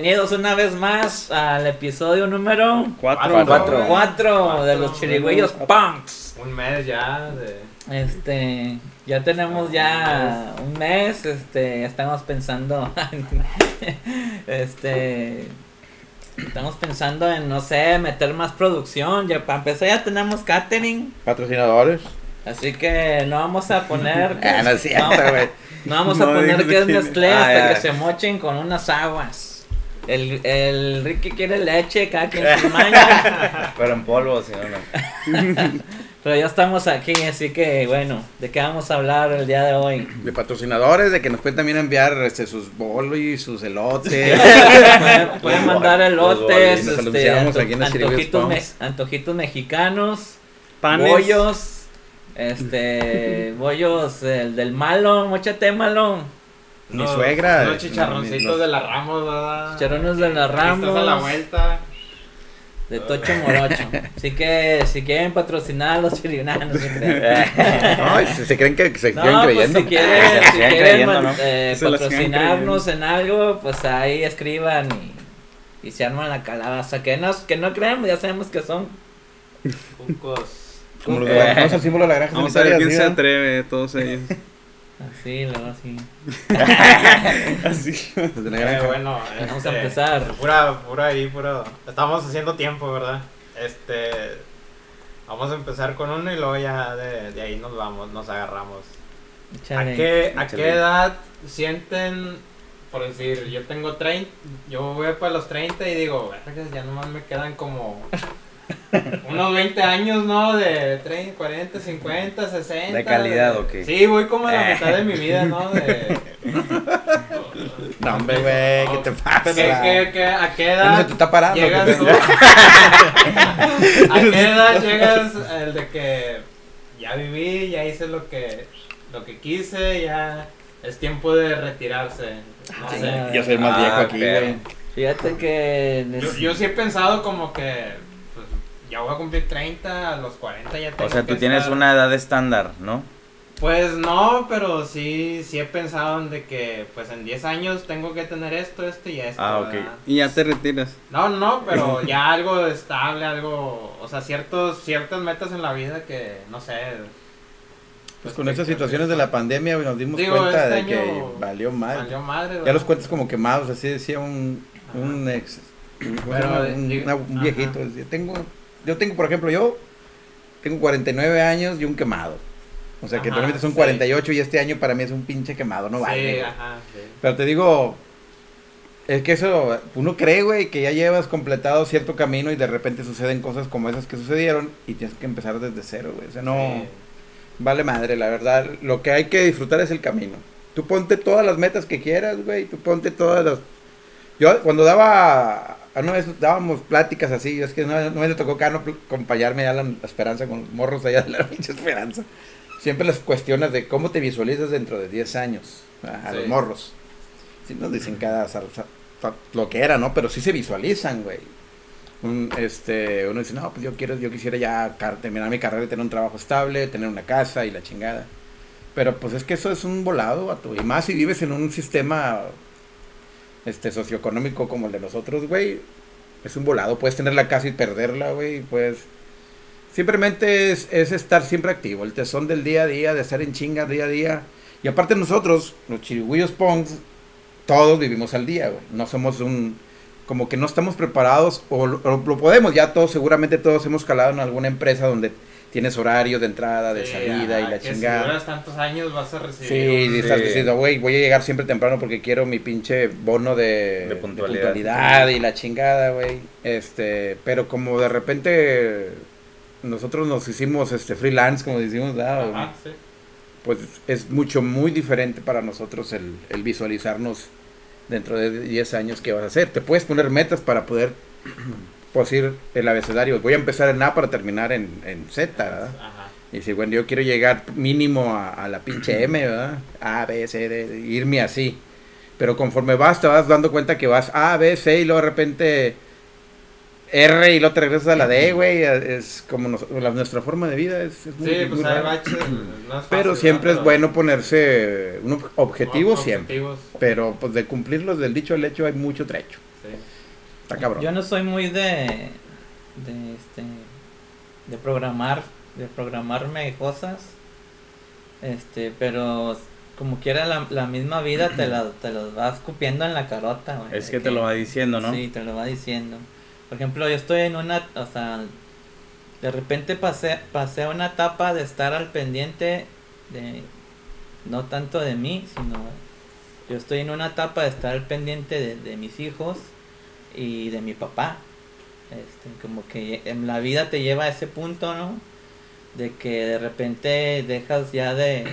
Bienvenidos una vez más al episodio número Cuatro. cuatro, Cuatro. de los chirigüillos punks. Un mes ya de. Este, ya tenemos ya un mes, este, estamos pensando, este, estamos pensando en, no sé, meter más producción, ya para empezar ya tenemos catering, Patrocinadores. así que no vamos a poner, que- Ah, no es cierto, no, güey. no vamos a No, poner que es mezclé Ah, hasta que se mochen con unas aguas. El, el Ricky quiere leche, cada quien su maña. Pero en polvo, si no, no. Pero ya estamos aquí, así que bueno, ¿de qué vamos a hablar el día de hoy? De patrocinadores, de que nos pueden también enviar este, sus bolis, sus elotes. Pueden, pueden mandar elotes, nos este, anunciamos anto- aquí en los Chirigüillos antojitos, me- Punks. antojitos mexicanos, Panes. bollos, este, bollos el del malo, mochate malo, Mi suegra. Unos chicharroncitos los- de la Ramos, ¿verdad? Chicharrones de la Ramos. Estás a la vuelta. de Tocho Morocho. Así que si quieren patrocinar a los chirinanos, no se crean. No, se, se creen que se No, siguen pues creyendo. si quieren, Se si quieren creyendo, ¿no? eh, patrocinarnos en algo, pues ahí escriban y, y se arman la calabaza. Que no, que no crean, ya sabemos que son. Cucos. Como los Eh. de la- vamos al símbolo de la granja Vamos a ver quién se atreve, todos ellos. Así, luego así. Así. ¿sí? La Eh, granja. bueno, Vamos este, a empezar. Pura, pura ahí, puro. Estamos haciendo tiempo, ¿verdad? Este. Vamos a empezar con uno y luego ya de, de ahí nos vamos, nos agarramos. ¿A qué, ¿A qué edad sienten, por decir, yo tengo 30, yo voy para los 30 y digo, "Vergas, ya nomás me quedan como unos 20 años, ¿no? De 30, 40, 50, 60. ¿De calidad o qué? Sí, voy como a la mitad de mi vida, ¿no? De, No, hombre, güey, ¿qué te pasa? ¿Qué- qué- qué- ¿A qué Ya no edad se te está parando. llegas ¿A qué edad llegas el de que ya viví, ya hice lo que, lo que quise, ya es tiempo de retirarse? No Sí. sé. Yo soy el más Ah, viejo aquí, güey. Fíjate que. Yo, yo sí he pensado como que ya voy a cumplir 30, a los 40 ya tengo O sea, tú que tienes estar- una edad estándar, ¿no? Pues no, pero sí, sí he pensado en de que pues en 10 años tengo que tener esto, esto y esto. Ah, ok. ¿verdad? Y ya te retiras. No, no, pero ya algo estable, algo, o sea, ciertos, ciertas metas en la vida que, no sé. Pues con esas situaciones de la pandemia, güey, nos dimos Digo, cuenta este de que valió mal. Valió madre, Ya los cuentas como quemados, así decía un, un ex. eh, un, digo- viejito. decía, tengo, yo tengo, por ejemplo, yo tengo 49 años y un quemado. O sea que Ajá, realmente son sí. 48 y este año para mí es un pinche quemado, no vale. Sí, ajá, sí. Pero te digo, es que eso, uno cree, güey, que ya llevas completado cierto camino y de repente suceden cosas como esas que sucedieron y tienes que empezar desde cero, güey. O sea, no Sí. vale madre, la verdad. Lo que hay que disfrutar es el camino. Tú ponte todas las metas que quieras, güey. Tú ponte todas las... Yo cuando daba... Una vez dábamos pláticas así, es que no, no me le tocó Cano acompañarme a la, la esperanza con los morros allá de la pinche esperanza. Siempre las cuestiones de cómo te visualizas dentro de 10 años a, a los morros. Sí, nos dicen cada lo que era, ¿no? Pero sí se visualizan, güey. Un, este, uno dice, no, pues yo quiero, yo quisiera ya terminar mi carrera y tener un trabajo estable, tener una casa y la chingada. Pero pues es que eso es un volado, vato. Y más si vives en un sistema este socioeconómico como el de nosotros, güey. Es un volado. Puedes tener la casa y perderla, güey. Pues simplemente es, es estar siempre activo. El tesón del día a día, de estar en chinga día a día. Y aparte nosotros, los chirigüillos punks, todos vivimos al día, güey. No somos un... Como que no estamos preparados, o lo podemos, ya todos, seguramente todos hemos calado en alguna empresa donde tienes horarios de entrada, de Sí, salida y la que chingada. Si duras tantos años vas a recibir. Sí, un- y estás Sí. diciendo, güey, voy a llegar siempre temprano porque quiero mi pinche bono de, De puntualidad. puntualidad y la chingada, güey. Este, pero como de repente nosotros nos hicimos este freelance, como decimos, ¿verdad? Ajá, sí. pues es mucho, muy diferente para nosotros el, el visualizarnos dentro de 10 años qué vas a hacer. Te puedes poner metas para poder, pues ir el abecedario. Voy a empezar en A para terminar en, en Z, ¿verdad? Ajá. Y decir, bueno, yo quiero llegar mínimo a, a la pinche M, ¿verdad? A, B, C, D, irme así. Pero conforme vas, te vas dando cuenta que vas A, B, C y luego de repente R y luego te regresas a la D, güey. Es como nos- la- nuestra forma de vida. Es, es muy, Sí, muy pues hay baches. no Pero siempre es bueno ponerse un ob- objetivo Ob- siempre. objetivos, Pero pues de cumplirlos del dicho al hecho hay mucho trecho. Sí. Está cabrón. Yo no soy muy de, de este, de programar, de programarme cosas, este, pero como quiera la, la misma vida te la, te los va escupiendo en la carota, güey. Es que te lo va diciendo, ¿no? Sí, te lo va diciendo. Por ejemplo, yo estoy en una, o sea, de repente pasé, pasé una etapa de estar al pendiente de, no tanto de mí, sino yo estoy en una etapa de estar al pendiente de, de mis hijos y de mi papá. Este, como que en la vida te lleva a ese punto, ¿no? De que de repente dejas ya de,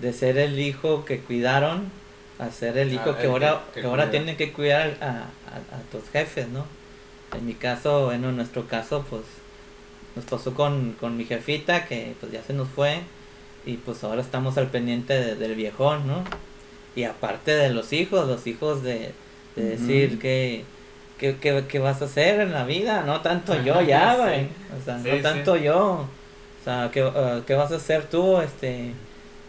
de ser el hijo que cuidaron a ser el hijo Ah, que el ahora, que- ahora tienen que cuidar a, a, a tus jefes, ¿no? En mi caso, bueno, en nuestro caso, pues nos pasó con, con mi jefita que pues ya se nos fue y pues ahora estamos al pendiente de- del viejón, ¿no? Y aparte de los hijos, los hijos de, de decir que, que, que, que vas a hacer en la vida, no tanto yo ya, sí. güey. O sea, Sí, no sí. tanto yo. O sea, ¿qué, uh, qué vas a hacer tú? Este,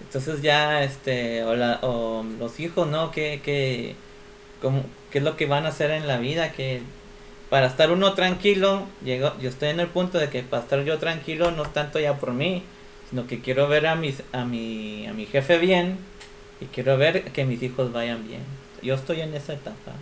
entonces ya, este, o, la, o los hijos, ¿no? ¿Qué, qué, cómo- qué es lo que van a hacer en la vida? Que para estar uno tranquilo, llego, yo estoy en el punto de que para estar yo tranquilo no es tanto ya por mí, sino que quiero ver a, mis, a, mi, a mi jefe bien y quiero ver que mis hijos vayan bien. Yo estoy en esa etapa.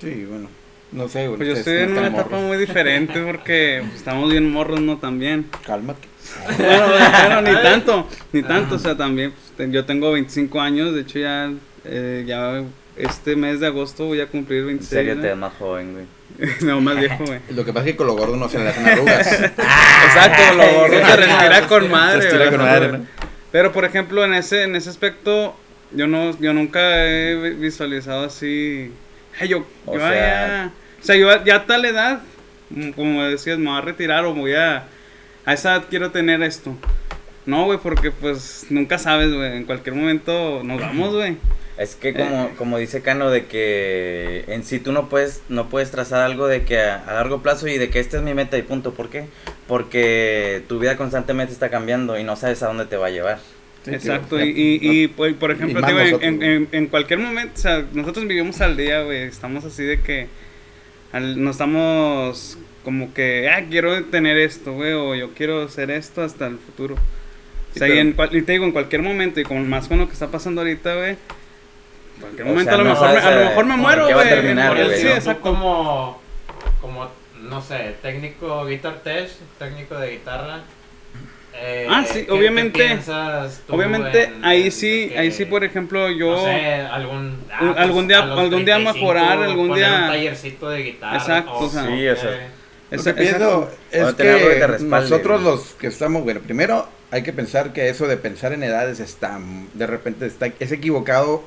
Sí, bueno. No sé, güey. Pues yo estoy en una etapa morros. muy diferente porque pues, estamos bien morros, ¿no? También. Cálmate. Bueno, bueno, ni tanto, ni tanto, o sea, también pues, yo tengo 25 años, de hecho ya, eh, ya este mes de agosto voy a cumplir En 26. serio, ¿no? te ves más joven, güey. no, más viejo, güey. Lo que pasa es que con lo gordo no se le hacen arrugas. Exacto, lo gordo se respira con madre. Se con madre, ¿no? Pero por ejemplo, en ese, en ese aspecto, yo no, yo nunca he vi- visualizado así. "Ay, yo, O yo sea- ya, o sea, yo ya a tal edad, mm, como decías, me voy a retirar o voy a, a esa edad quiero tener esto. No, güey, porque pues nunca sabes, güey, en cualquier momento nos vamos, güey. Es que como, como dice Cano, de que en sí tú no puedes, no puedes trazar algo de que a, a largo plazo y de que esta es mi meta y punto. ¿Por qué? Porque tu vida constantemente está cambiando y no sabes a dónde te va a llevar. Sí, Exacto, y, y, y, pues, por ejemplo, digo, en, nosotros, en, en- en cualquier momento, o sea, nosotros vivimos al día, güey, estamos así de que al- no estamos como que, ah, quiero tener esto, güey, o yo quiero hacer esto hasta el futuro. O sea, y, en, cual- y te digo, en cualquier momento, y con más con lo que está pasando ahorita, güey, en cualquier momento sea, a lo no mejor, me, a lo mejor me muero, güey. Sí, exacto. como, como, no sé, técnico guitar tech, técnico de guitarra. Eh, Ah, sí, ¿qué- qué obviamente- tú Obviamente, en- ahí sí, que, ahí sí, por ejemplo, yo... No sé, algún, ah, Un- algún día- algún día 35 mejorar, algún poner día- Un tallercito de guitarra. Exacto, o sea, Sí, o sea, eh, Lo esa- que pienso exacto. es que que nosotros los que estamos, bueno, primero hay que pensar que eso de pensar en edades está, de repente está, es equivocado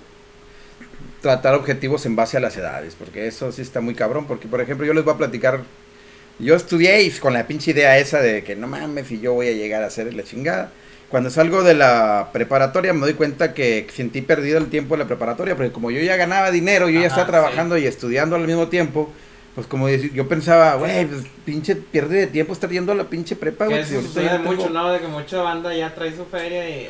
tratar objetivos en base a las edades, porque eso sí está muy cabrón, porque por ejemplo yo les voy a platicar, yo estudié y con la pinche idea esa de que no mames y yo voy a llegar a hacer la chingada. Cuando salgo de la preparatoria me doy cuenta que sentí perdido el tiempo de la preparatoria, porque como yo ya ganaba dinero, yo ya estaba trabajando y estudiando al mismo tiempo, pues como decir, yo pensaba, güey, pues pinche pierde de tiempo estar yendo a la pinche prepa, güey. eso sucede tengo- mucho, ¿no? De que mucha banda ya trae su feria y.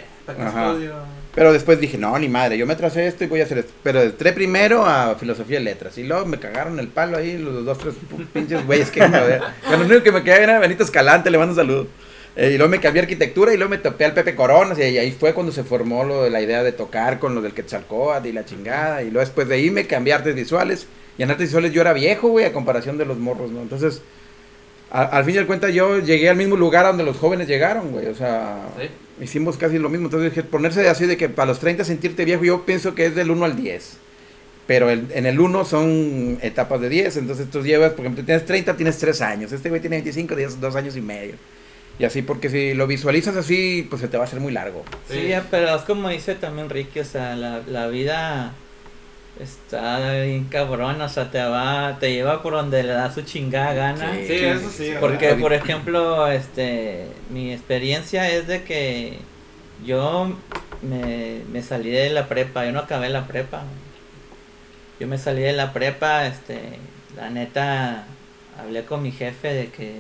Pero después dije, no, ni madre, yo me tracé esto y voy a hacer esto. Pero entré primero a filosofía y letras. Y luego me cagaron el palo ahí, los dos, tres pinches güeyes que joder. Lo único que me quedaba era Benito Escalante, le mando un saludo. Eh, y luego me cambié a arquitectura y luego me topé al Pepe Coronas. Y ahí fue cuando se formó lo de la idea de tocar con lo del Quetzalcóatl y la chingada. Y luego después de ahí me cambié a artes visuales. Y en artes visuales yo era viejo, güey, a comparación de los morros, ¿no? Entonces, a- al fin y al cuenta yo llegué al mismo lugar a donde los jóvenes llegaron, güey. O sea, Sí. hicimos casi lo mismo. Entonces dije, ponerse así de que para los 30 sentirte viejo, yo pienso que es del 1 al 10. Pero el- en el 1 son etapas de 10. Entonces tú llevas, por ejemplo, tienes 30, tienes 3 años. Este güey tiene 25, tienes 2 años y medio. Y así, porque si lo visualizas así, pues se te va a hacer muy largo. Sí, Sí. pero es como dice también Ricky, o sea, la, la vida está bien cabrón, o sea, te va, te lleva por donde le da su chingada gana. Sí, eso sí. Porque, por ejemplo, este, mi experiencia es de que yo me, me salí de la prepa, yo no acabé la prepa. Yo me salí de la prepa, este, la neta, hablé con mi jefe de que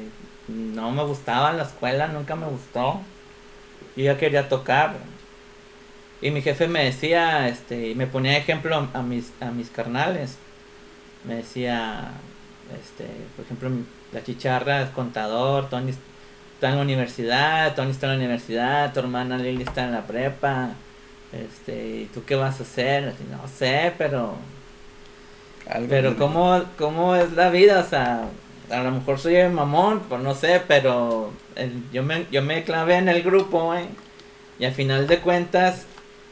no me gustaba la escuela, nunca me gustó. Y yo quería tocar. Y mi jefe me decía, este, y me ponía ejemplo a mis, a mis carnales. Me decía, este, por ejemplo, la chicharra es contador, Tony está en la universidad, Tony está en la universidad, tu hermana Lili está en la prepa. Este, ¿y tú qué vas a hacer? Así, no sé, pero Algo pero ¿cómo, ¿cómo es la vida? O sea, a lo mejor soy el mamón, pues no sé, pero el- yo, me, yo me clavé en el grupo, güey. Y al final de cuentas,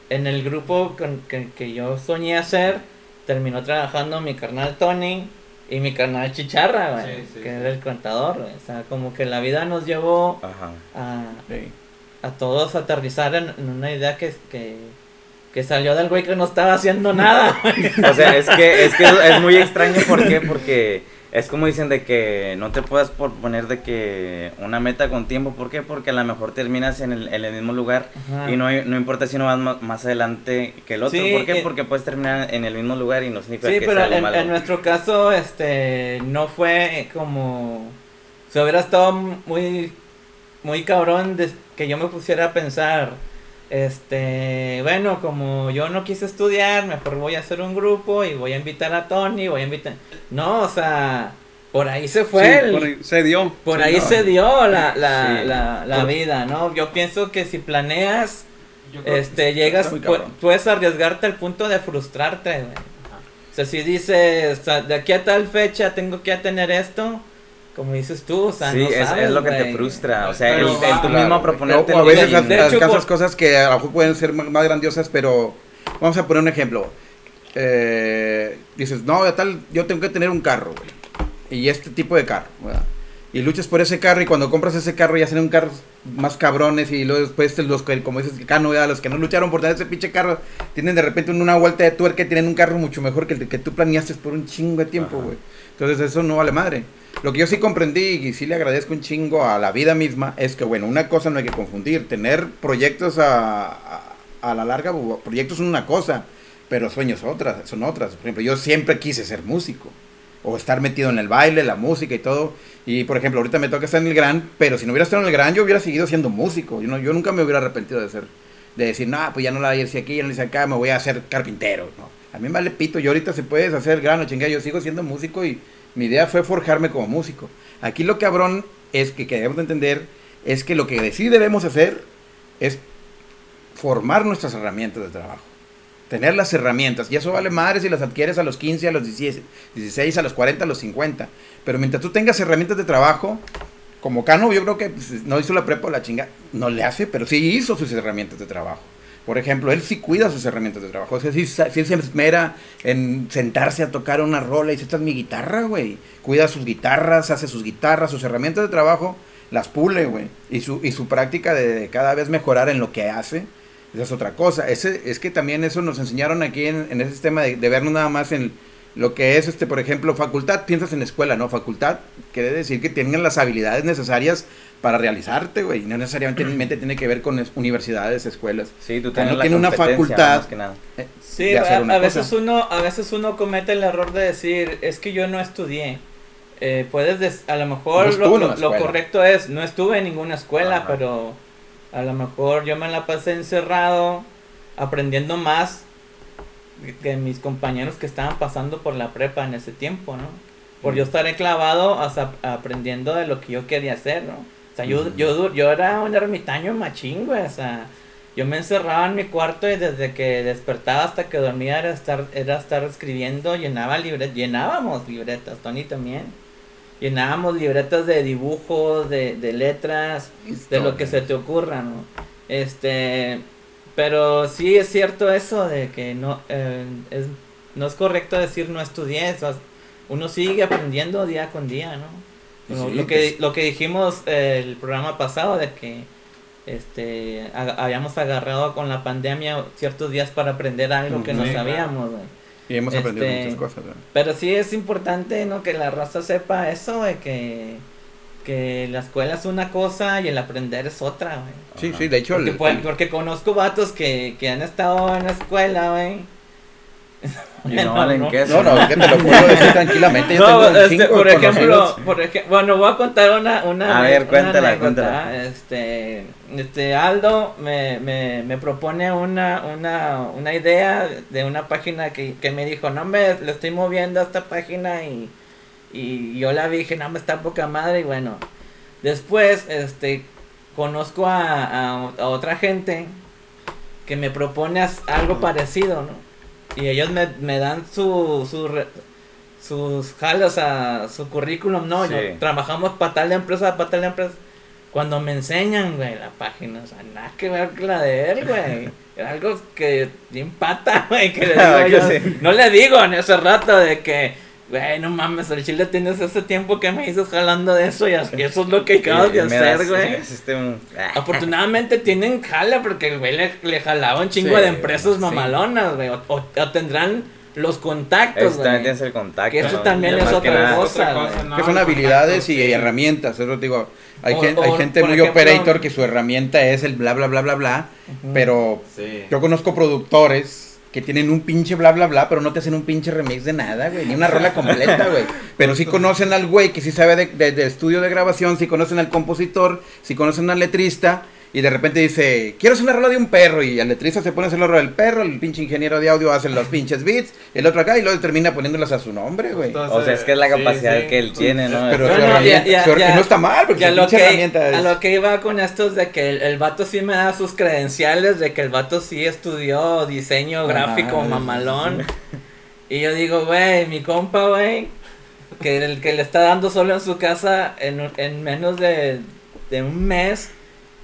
en el grupo con- que, que yo soñé hacer, terminó trabajando mi carnal Tony y mi carnal Chicharra, güey. Sí, sí, que sí. era el contador, güey. O sea, como que la vida nos llevó Ajá. a, Sí. a todos a aterrizar en, en una idea que, que, que salió del güey que no estaba haciendo nada, güey. O sea, es que, es que es muy extraño, ¿por qué? Porque es como dicen de que no te puedas poner de que una meta con tiempo, ¿por qué? Porque a lo mejor terminas en el, en el mismo lugar Ajá. y no, no importa si no vas más adelante que el otro, Sí, ¿por qué? eh, Porque puedes terminar en el mismo lugar y no significa Sí, que pero sea en, malo. en nuestro caso, este, no fue como, se hubiera estado muy, muy cabrón de que yo me pusiera a pensar, este, bueno, como yo no quise estudiar, mejor voy a hacer un grupo y voy a invitar a Tony, voy a invitar, no, o sea, por ahí se fue, Sí, el- por ahí se dio. por Sí, ahí no. se dio la, la, Sí. la, la Por- vida, ¿no? Yo pienso que si planeas, Yo creo- este, llegas, pu- puedes arriesgarte al punto de frustrarte, güey. O sea, si dices, o sea, de aquí a tal fecha tengo que tener esto, como dices tú, o sea, sí, no es, sabes, es lo que te güey. frustra. O sea, el, Pero el va, tú claro, mismo proponerte. o, a veces hecho, alcanzas por- cosas que a lo mejor pueden ser más, más grandiosas, pero vamos a poner un ejemplo. Eh, dices, no, tal, yo tengo que tener un carro, güey. Y este tipo de carro, ¿verdad? Y luchas por ese carro y cuando compras ese carro ya salen carros más cabrones y luego después los que, como dices, Cano, ¿verdad? los que no lucharon por tener ese pinche carro, tienen de repente una vuelta de tuerca y tienen un carro mucho mejor que el que tú planeaste por un chingo de tiempo, güey. Entonces eso no vale madre. Lo que yo sí comprendí y sí le agradezco un chingo a la vida misma es que, bueno, una cosa no hay que confundir. Tener proyectos a, a, la larga, proyectos son una cosa, pero sueños otras, son otras. Por ejemplo, yo siempre quise ser músico o estar metido en el baile, la música y todo. Y por ejemplo, ahorita me toca estar en el Gran, pero si no hubiera estado en el Gran, yo hubiera seguido siendo músico. Yo, no, yo nunca me hubiera arrepentido de ser, de decir, no, pues ya no la hice aquí, ya no la hice acá, me voy a hacer carpintero. No, a mí me vale pito, yo ahorita se puede hacer el Gran o chingada, yo sigo siendo músico y mi idea fue forjarme como músico. Aquí lo cabrón es que, que debemos de entender es que lo que sí debemos hacer es formar nuestras herramientas de trabajo. Tener las herramientas. Y eso vale madre si las adquieres a los 15, a los 16, 16, a los 40, a los 50. Pero mientras tú tengas herramientas de trabajo, como Cano, yo creo que pues, no hizo la prepa o la chinga, no le hace, pero sí hizo sus herramientas de trabajo. Por ejemplo, él sí cuida sus herramientas de trabajo. O sea, sí, sí se esmera en sentarse a tocar una rola y dice, esta es mi guitarra, güey. Cuida sus guitarras, hace sus guitarras, sus herramientas de trabajo, las pule, güey. Y su, y su práctica de, cada vez mejorar en lo que hace, esa es otra cosa. Ese, es que también eso nos enseñaron aquí en, en ese sistema de, de vernos nada más en lo que es, este por ejemplo, facultad. Piensas en escuela, ¿no? Facultad quiere decir que tengan las habilidades necesarias para realizarte, güey. No necesariamente tiene que ver con es- universidades, escuelas. Sí, tú O sea, tienes no la tiene una facultad. más que nada. eh, Sí, de hacer a, una a veces cosa. uno, a veces uno comete el error de decir, es que yo no estudié. Eh, puedes, des- a lo mejor No lo, correcto es, no estuve en ninguna escuela, Ajá. pero a lo mejor yo me la pasé encerrado, aprendiendo más que mis compañeros que estaban pasando por la prepa en ese tiempo, ¿no? Por yo estar clavado, o sea, aprendiendo de lo que yo quería hacer, ¿no? Yo, yo, yo era un ermitaño machín, güey, o sea, yo me encerraba en mi cuarto y desde que despertaba hasta que dormía era estar, era estar escribiendo, llenaba libretas, llenábamos libretas, Tony también. Llenábamos libretas de dibujos, de, de letras, de lo que se te ocurra, ¿no? Este, pero sí es cierto eso de que no, eh, es, no es correcto decir no estudié, o uno sigue aprendiendo día con día, ¿no? Lo, Sí, lo que lo que dijimos el programa pasado de que este ha- habíamos agarrado con la pandemia ciertos días para aprender algo que no claro. sabíamos. Y hemos aprendido Este, muchas cosas, ¿verdad? Pero sí es importante, ¿no? Que la raza sepa eso, de que, que la escuela es una cosa y el aprender es otra, güey. Sí, sí, de hecho... Porque, el- porque conozco vatos que, que han estado en la escuela, güey. Y no valen no. queso. No, no, que te lo puedo decir tranquilamente. Yo No, tengo este, por ejemplo, por ej- bueno, voy a contar una, una, A ver, una cuéntala, anécdota. cuéntala. Este, este Aldo me, me, me propone una, una, una idea de una página que, que me dijo, no me le estoy moviendo a esta página y, y yo la vi, dije, no me está poca madre y bueno, después, este, conozco a, a, a otra gente que me propone algo parecido, ¿no? Y ellos me, me dan su, su re- sus jalos a su currículum, no, Sí. yo trabajamos para tal empresa, para tal empresa. Cuando me enseñan, güey, la página, o sea, nada que ver con la de él, güey. Era algo que bien pata, güey, que le digo Que yo. sí. No le digo en ese rato de que, güey, no mames, el chile tienes ese tiempo que me dices jalando de eso y eso es lo que acabas de hacer, güey. este un-. Afortunadamente tienen jala porque el güey le, le jalaba un chingo Sí, de empresas sí. mamalonas, güey. O, o- o tendrán los contactos, Eso también güey. tienes el contacto. Que eso ¿no? también es otra nada- cosa. Otra güey. cosa, ¿no? que son habilidades y sí. herramientas, eso te digo. Hay, O- gen- o, hay gente muy ejemplo- operator que su herramienta es el bla bla bla bla bla, pero Sí. yo conozco productores que tienen un pinche bla bla bla, pero no te hacen un pinche remix de nada, güey, ni una rola completa, güey. Pero sí conocen al güey que sí sabe de, de- estudio de grabación, sí conocen al compositor, sí conocen al letrista. Y de repente dice, quiero hacer una rola de un perro. Y el letrista se pone a hacer la rola del perro, el pinche ingeniero de audio hace los pinches beats, el otro acá, y luego termina poniéndolas a su nombre, güey. Entonces, O sea, es que es la capacidad sí. que él tiene, ¿no? Pero No, no, herramienta- ya- ya- ya- y no está mal, porque su lo que, herramienta es... a lo que iba con esto es de que el, el vato sí me da sus credenciales, de que el vato sí estudió diseño Ajá, gráfico sí, mamalón. Y yo digo, güey, mi compa, güey, que el que le está dando solo en su casa en, en menos de, de un mes,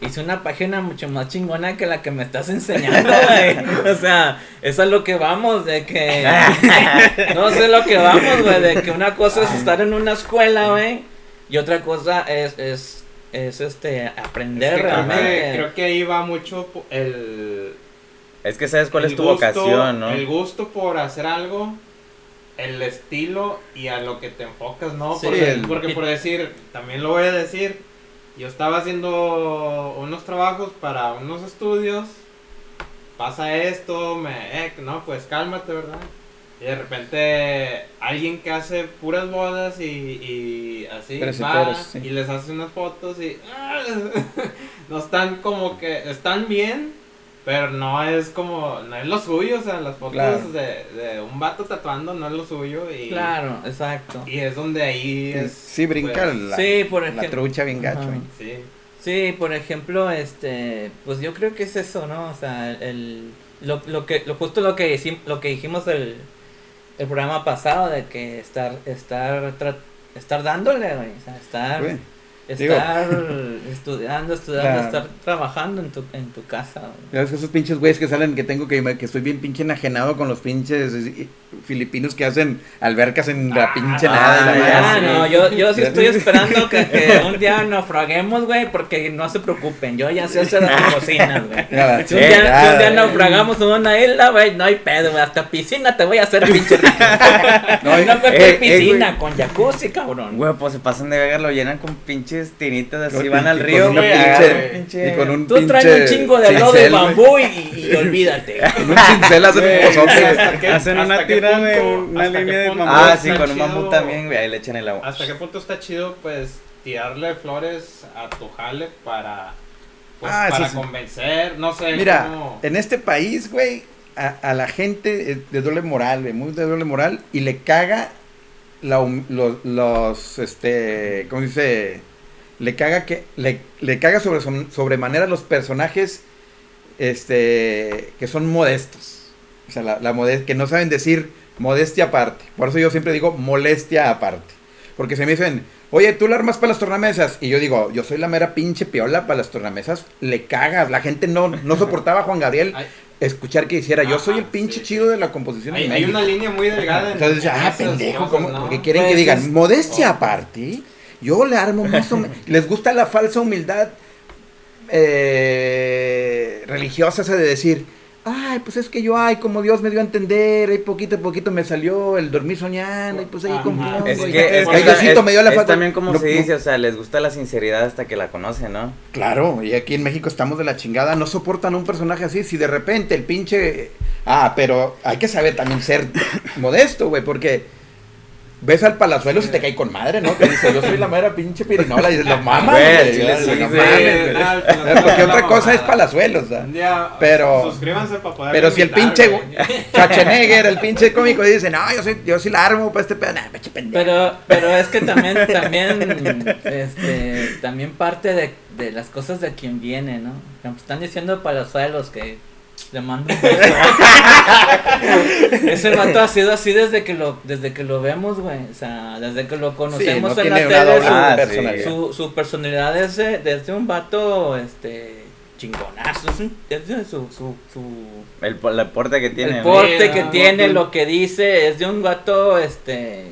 hizo una página mucho más chingona que la que me estás enseñando, güey. O sea, eso es lo que vamos, de que... no sé lo que vamos, güey, de que una cosa es estar en una escuela, güey, y otra cosa es, es, es este, aprender Es que creo, realmente. que, creo que ahí va mucho el, Es que sabes cuál el es tu gusto- vocación, ¿no? El gusto por hacer algo, el estilo y a lo que te enfocas, ¿no? Sí, porque, el- porque por decir, también lo voy a decir, yo estaba haciendo unos trabajos para unos estudios, pasa esto, me, eh, no, pues cálmate, ¿verdad? Y de repente alguien que hace puras bodas y, y así va Preseteros, sí. y les hace unas fotos y no están como que están bien, pero no es como no es lo suyo, o sea, las fotos Claro. de, de un vato tatuando no es lo suyo y Claro, exacto. y es donde ahí es Sí, brinca pues, la, Sí, por la ejemplo. trucha bien gacho, güey. sí. Sí, por ejemplo, este, pues yo creo que es eso, ¿no? O sea, el, lo, lo que, lo justo lo que lo que dijimos el, el programa pasado de que estar, estar, tra- estar dándole, güey, o sea, estar, Digo- estar estudiando, estudiando, La- estar trabajando en tu, en tu casa. güey. Ya ves que esos pinches güeyes que salen que tengo que, que estoy bien pinche enajenado con los pinches filipinos que hacen albercas en la pinche nada. ah, Ya, no, yo, yo sí estoy esperando que, que un día naufraguemos, güey, porque no se preocupen, yo ya sé hacer las cocinas, güey. Si un día, un día naufragamos en una isla, güey, no hay pedo, güey. Hasta piscina te voy a hacer, pinche rico. No, pepe eh, eh, piscina con jacuzzi, cabrón. Güey, pues se pasan de verga, lo llenan con pinches tinitas así, van al río, güey. pinche- agarran pinche- y con un Tú pinche traes un chingo de lodo de bambú y, y, y olvídate. Con un cincel hacen un pozote, güey. ¿Hasta qué- Hacen una tira, punto- güey, una línea de bambú. Ah, sí, con un bambú también, güey, ahí le echan el agua. ¿Hasta qué punto está chido, pues, tirarle flores a tu jale para, pues, Ah, para sí, sí. convencer? No sé, Mira, cómo- en este país, güey, a, a la gente es de doble moral, güey, muy de doble moral, y le caga la hum- los, los, este, ¿cómo dice? Le caga que, le, le caga sobre, sobremanera los personajes, este, que son modestos. O sea, la, la modest- que no saben decir modestia aparte. Por eso yo siempre digo molestia aparte. Porque se me dicen, oye, tú la armas para las tornamesas. Y yo digo, yo soy la mera pinche piola para las tornamesas. Le cagas. La gente no, no soportaba a Juan Gabriel escuchar que hiciera, yo soy el pinche sí, chido de la composición. hay, en hay México". una línea muy delgada. en- Entonces, en ah, pendejo, cosas, ¿cómo? ¿no? Porque quieren Pues que digan, es- modestia oh. aparte, yo le armo más o menos. Les gusta la falsa humildad eh, religiosa, esa de decir, ay, pues es que yo, ay, como Dios me dio a entender, ahí poquito a poquito me salió el dormir soñando, y pues ahí compongo. Es y- que es, me dio la es también como No, se no, dice, o sea, les gusta la sinceridad hasta que la conocen, ¿no? Claro, y aquí en México estamos de la chingada, no soportan un personaje así, si de repente el pinche... Ah, pero hay que saber también ser modesto, güey, porque ves al palazuelo y te cae con madre, ¿no? Que dice, yo soy la mera pinche pirinola, y dices, lo mamas, Güey, Porque otra cosa es palazuelos, Pero- Suscríbanse para poder. Pero si el pinche. Schwarzenegger, el pinche cómico dice, no, yo, soy, yo sí la armo para este pedo, nah, pinche pendejo. Pero, pero es que también, también, este, también parte de, de las cosas de quien viene, ¿no? Están diciendo palazuelos que le mando un beso. Ese vato ha sido así desde que lo, desde que lo vemos, güey. O sea, desde que lo Sí, conocemos no en la tele. su- Ah, sí. personalidad. su, su personalidad es de, desde un vato, este, chingonazo. Es, un- es de su, su, su, El, el porte que tiene. el porte Sí, que ah, tiene, lo que dice, es de un vato, este,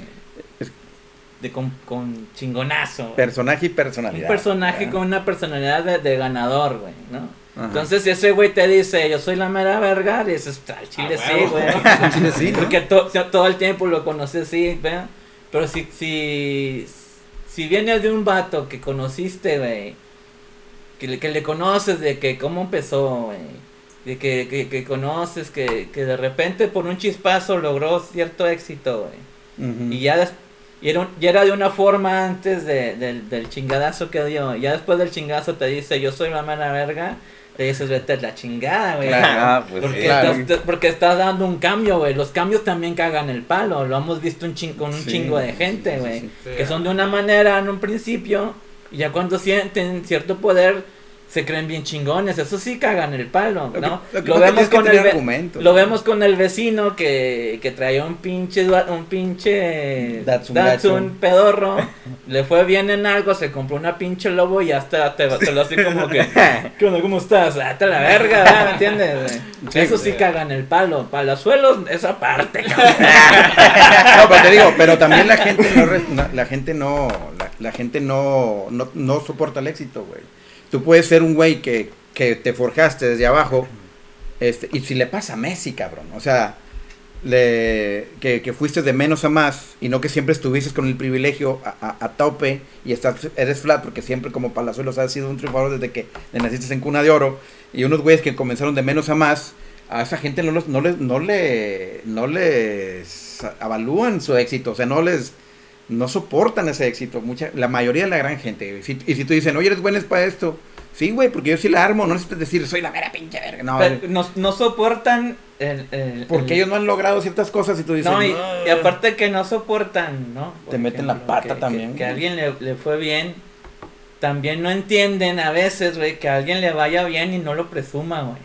de con, con chingonazo. Personaje y un personalidad. personaje ¿verdad? con una personalidad de, de ganador, güey, ¿no? Ajá. Entonces, si ese güey te dice, yo soy la mera verga, dices, al chile Ah, sí, güey. Al chile sí, ¿no? Porque to- todo el tiempo lo conoces, sí, ¿verdad? Pero si, si, si viene de un vato que conociste, güey, que le, que le conoces de que cómo empezó, güey, de que, que, que conoces, que, que de repente por un chispazo logró cierto éxito, güey. Ujú. Y ya, des- y era, un- y era de una forma antes de, del, del chingadazo que dio. Ya después del chingazo te dice, yo soy la mera verga. Te dices, vete a la chingada, güey. Claro. Ah, pues Porque. Claro. estás, te- porque estás dando un cambio, güey. Los cambios también cagan el palo. Lo hemos visto un chin- con un Sí, chingo de gente, sí, güey. sí, sí. Que son de una manera en un principio. Y ya cuando sienten cierto poder, se creen bien chingones. Eso sí cagan el palo, ¿no? lo que Lo pasa es que vemos con el lo vemos con el vecino que, que traía un pinche un pinche Datsun, pedorro, le fue bien en algo, se compró una pinche lobo y hasta te, te lo así como que ¿Qué onda? ¿Cómo estás? Date la verga, ¿verdad? ¿me entiendes? Sí, Eso sí cagan el palo, palazuelos esa parte. No, pero te digo, pero también la gente no, la gente no, la, la gente no, no, no soporta el éxito, güey. Tú puedes ser un güey que, que te forjaste desde abajo, este, y si le pasa a Messi, cabrón, o sea, le, que, que fuiste de menos a más, y no que siempre estuviste con el privilegio a, a- a tope, y estás, eres flat, porque siempre como Palazuelos has sido un triunfador desde que le naciste en cuna de oro, y unos güeyes que comenzaron de menos a más, a esa gente no, los, no, les, no, le, no les avalúan su éxito, o sea, no les no soportan ese éxito, mucha, la mayoría de la gran gente. Si- y si tú dicen, oye, eres bueno para esto, sí, güey, porque yo sí la armo, no necesitas decir, soy la mera pinche verga, no, Pero no, no soportan el, el- porque el- ellos no han logrado ciertas cosas y tú dices, No, y, y aparte que no soportan, ¿no? Por Te meten la pata que- también, Que, a alguien le, le fue bien. También no entienden a veces, güey, que a alguien le vaya bien y no lo presuma, güey.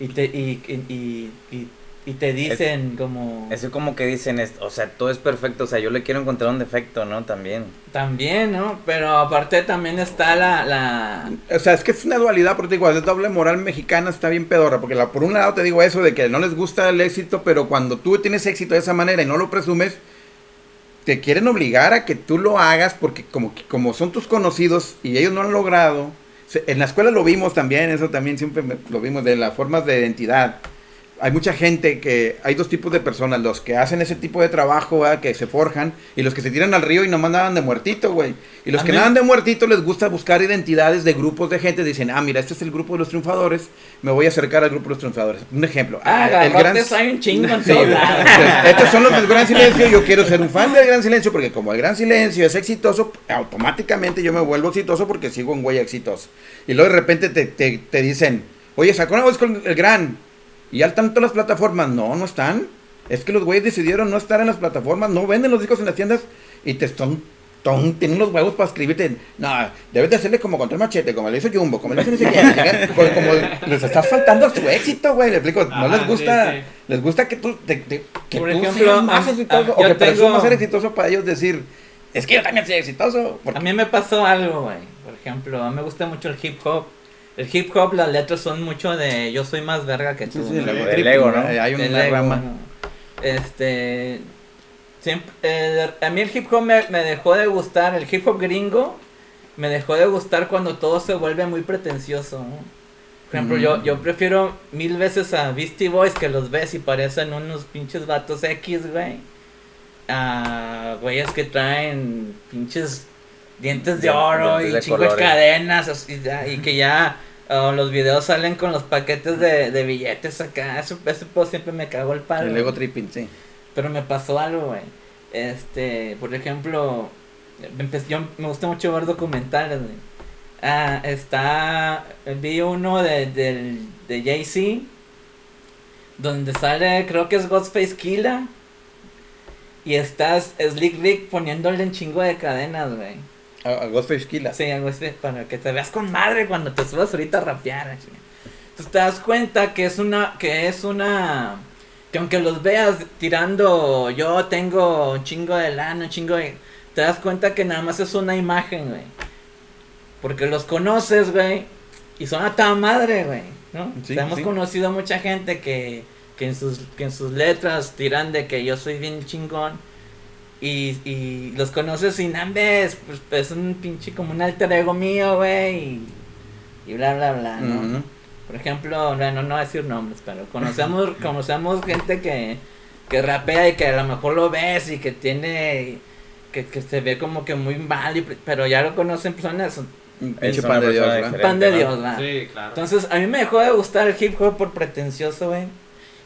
Y te, y, y, y, y- te dicen como... Eso como que dicen, es- o sea, todo es perfecto, o sea, yo le quiero encontrar un defecto, ¿no? También. También, ¿no? Pero aparte también está la... la O sea, es que es una dualidad, porque te digo, la doble moral mexicana está bien pedorra, porque la, por un lado te digo eso de que no les gusta el éxito, pero cuando tú tienes éxito de esa manera y no lo presumes, te quieren obligar a que tú lo hagas, porque como, como son tus conocidos y ellos no han logrado, en la escuela lo vimos también, eso también siempre me- lo vimos, de las formas de identidad. Hay mucha gente que, hay dos tipos de personas, los que hacen ese tipo de trabajo, ¿verdad? que se forjan, y los que se tiran al río y nomás nadan de muertito, güey. Y los A que mí- nadan de muertito les gusta buscar identidades de grupos de gente, dicen, ah, mira, este es el grupo de los triunfadores, me voy a acercar al grupo de los triunfadores. Un ejemplo. ah, el gran... hay un chingo Sí, estos son los del Gran Silencio. Yo quiero ser un fan del Gran Silencio porque como el Gran Silencio es exitoso, automáticamente yo me vuelvo exitoso porque sigo un güey exitoso. Y luego de repente te, te, te dicen, oye, sacó una voz con el Gran. Y están todas las plataformas. No, no están. Es que los güeyes decidieron no estar en las plataformas, no venden los discos en las tiendas y te están... ton- tienen los huevos para escribirte. No, debes de hacerle como contra el machete, como le hizo Jumbo, como le hizo no sé quién, como, como les estás faltando su éxito, güey. Le explico, no les sí, gusta, sí. les gusta que tú, te- te- que Por tú ejemplo, seas más exitoso o que tengo- presumas ser exitoso para ellos decir, es que yo también soy exitoso. porque- A mí me pasó algo, güey. Por ejemplo, a mí me gusta mucho el hip hop. El hip hop, las letras son mucho de yo soy más verga que tú. Sí, sí, ¿no? el ego ¿no? Hay El una ego, rama. ¿no? Este. Siempre, eh, a mí el hip hop me, me dejó de gustar. El hip hop gringo me dejó de gustar cuando todo se vuelve muy pretencioso. Por ejemplo, Mm. yo, yo prefiero mil veces a Beastie Boys que los ves y parecen unos pinches vatos X, güey. A güeyes que traen pinches dientes de oro Dientes y de chingo de colores. cadenas y que ya ah, los videos salen con los paquetes de, de billetes acá. Eso, eso pues, siempre me cagó el palo. El ego tripping, sí. Pero me pasó algo, güey. Este, por ejemplo, yo me gusta mucho ver documentales, güey. Ah, está, vi uno de, del- de Jay-Z, donde sale, creo que es Ghostface Killa. Y estás Slick Rick poniéndole un chingo de cadenas, güey. A, a Ghostface Killa. Sí, algo así, para que te veas con madre cuando te subas ahorita a rapear. así. Entonces te das cuenta que es una, que es una, que aunque los veas tirando, yo tengo un chingo de lana, un chingo de, te das cuenta que nada más es una imagen, güey. Porque los conoces, güey, y son a toda madre, güey, ¿no? Sí, sea, hemos sí. conocido a mucha gente que, que en sus, que en sus letras tiran de que yo soy bien chingón. Y, y los conoces sin ambes, pues, es un pinche como un alter ego mío, güey. Y, y bla, bla, bla, ¿no? Por ejemplo, bueno, no voy a decir nombres, pero conocemos, conocemos gente que, que rapea y que a lo mejor lo ves y que tiene, que, que se ve como que muy mal, y- pero ya lo conocen personas, un Un Es pinche pan de Dios, ¿verdad? pan de ¿no? Dios, va. Sí, claro. Entonces, a mí me dejó de gustar el hip hop por pretencioso, güey.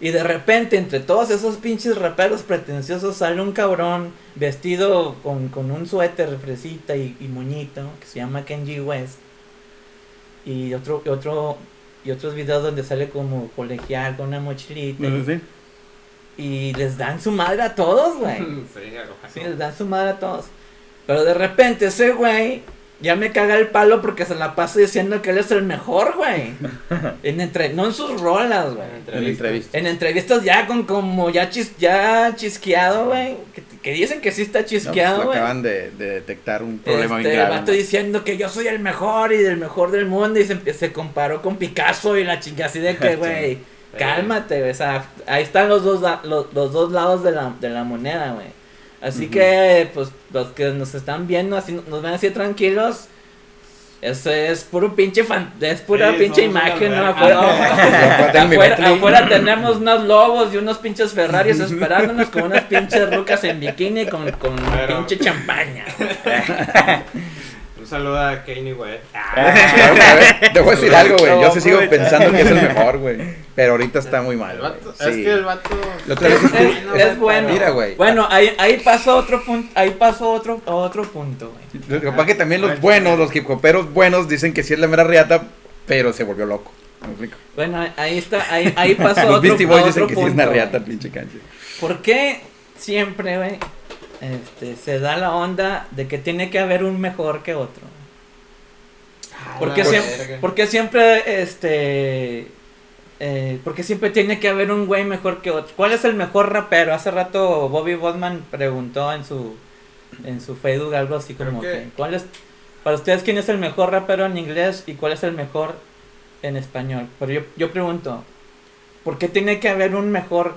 Y de repente, entre todos esos pinches raperos pretenciosos, sale un cabrón vestido con, con un suéter fresita y, y moñito, que se llama Kenji West. Y otro, y otro, y otros videos donde sale como colegial con una mochilita. Sí. Y les dan su madre a todos, güey. Sí, les dan su madre a todos. Pero de repente ese güey ya me caga el palo porque se la pasa diciendo que él es el mejor, güey. En entre, no en sus rolas, güey. En la entrevista. En entrevistas ya con como ya chis, ya chisqueado, güey. Que, que dicen que sí está No, pues, chisqueado, güey. acaban de, de detectar un problema este, bien el grave. vato ¿no? diciendo que yo soy el mejor y del mejor del mundo y se, se comparó con Picasso y la chinga así de que, güey, cálmate, güey, o sea, ahí están los dos, la- los, los dos lados de la, de la moneda, güey. Así Ujú. que, pues, los que nos están viendo, así nos ven así tranquilos, eso es puro pinche fan, es pura Sí, pinche imagen, ¿no? Afuera, afuera, afuera tenemos unos lobos y unos pinches Ferraris esperándonos con unas pinches rucas en bikini con, con Pero- pinche champaña. Saludo a Kanye West. Claro, a ver, Te voy a decir algo, güey. Yo sí sigo pensando que es el mejor, güey. Pero ahorita está muy mal, El güey. vato- Sí. Es que el vato. La otra vez Es, estuve- es- es bueno. Mira, güey. Bueno, ahí, ahí pasó otro punto, ahí pasó otro, otro punto, güey. Lo que también los buenos, los hip hoperos buenos dicen que sí es la mera riata, pero se volvió loco. Bueno, ahí está, ahí, ahí pasó Los otro, Beastie Boys dicen que sí es punto, una riata el pinche canche. ¿Por qué siempre, güey, este, se da la onda de que tiene que haber un mejor que otro? ¿Por qué la siempre, verga. por qué siempre, este, eh, siempre tiene que haber un güey mejor que otro? ¿Cuál es el mejor rapero? Hace rato Bobby Botman preguntó en su, en su Facebook algo así como que- que, ¿cuál es, para ustedes quién es el mejor rapero en inglés y cuál es el mejor en español? Pero yo, yo pregunto, ¿por qué tiene que haber un mejor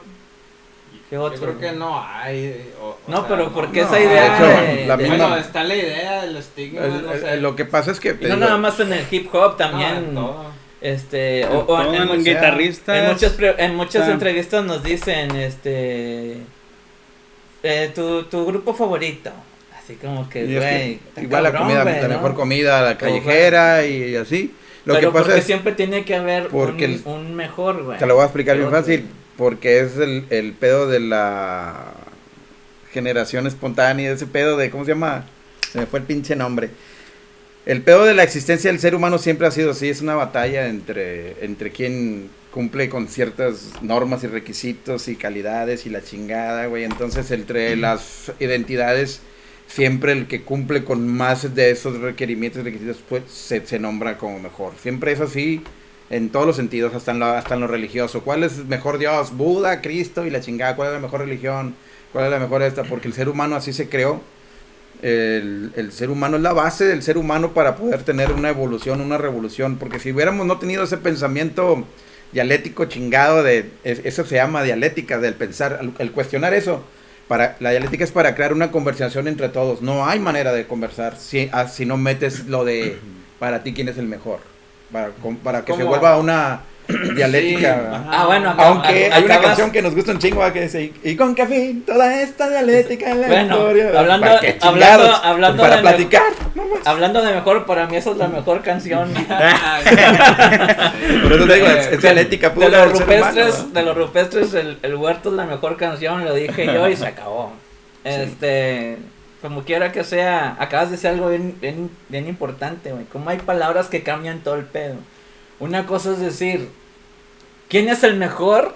otro? Yo creo que no hay. o- o No, sea, pero ¿por qué no, esa idea de hecho, de, la de- misma- Bueno, está la idea del estigma. El- no el- sé. lo que pasa es que. y no digo, nada más en el hip hop, No, también todo. este o, o en, en muchas- guitarristas. en muchas pre- en muchas entrevistas nos dicen este eh, tu, tu grupo favorito así como que y es que güey igual la comida, güey, la ¿no? mejor comida, la callejera y así. Lo Pero que pasa porque es. siempre tiene que haber porque un, el- un mejor güey Te lo voy a explicar bien otro. fácil. Porque es el, el pedo de la generación espontánea, ese pedo de, ¿cómo se llama? Se me fue el pinche nombre. El pedo de la existencia del ser humano siempre ha sido así, es una batalla entre, entre quien cumple con ciertas normas y requisitos y calidades y la chingada, güey. Entonces, entre las identidades, siempre el que cumple con más de esos requerimientos y requisitos, pues se, se nombra como mejor. Siempre es así en todos los sentidos, hasta en, lo, hasta en lo religioso. ¿Cuál es el mejor Dios? Buda, Cristo y la chingada. ¿Cuál es la mejor religión? ¿Cuál es la mejor esta? Porque el ser humano así se creó. El, el ser humano es la base del ser humano para poder tener una evolución, una revolución. Porque si hubiéramos no tenido ese pensamiento dialéctico chingado de es- eso se llama dialéctica del pensar el, cuestionar eso para la dialéctica es para crear una conversación entre todos no hay manera de conversar si, ah, si no metes lo de para ti quién es el mejor para, para que se vuelva una dialéctica. Sí, ¿verdad? Ah, bueno, acá- Aunque hay una acabas- canción que nos gusta un chingo, que dice, ¿y con qué fin toda esta dialéctica en la Bueno, historia? hablando- ¿Para qué hablando- hablando Para de- platicar. no más. Hablando de mejor, para mí esa es la mejor canción. Por eso te digo, es, es dialéctica pura de los humano, rupestres, ¿verdad? de los rupestres, el, el huerto es la mejor canción, lo dije yo y se acabó. Este, como quiera que sea, acabas de decir algo bien, bien, bien importante, güey. Como hay palabras que cambian todo el pedo. Una cosa es decir, ¿quién es el mejor?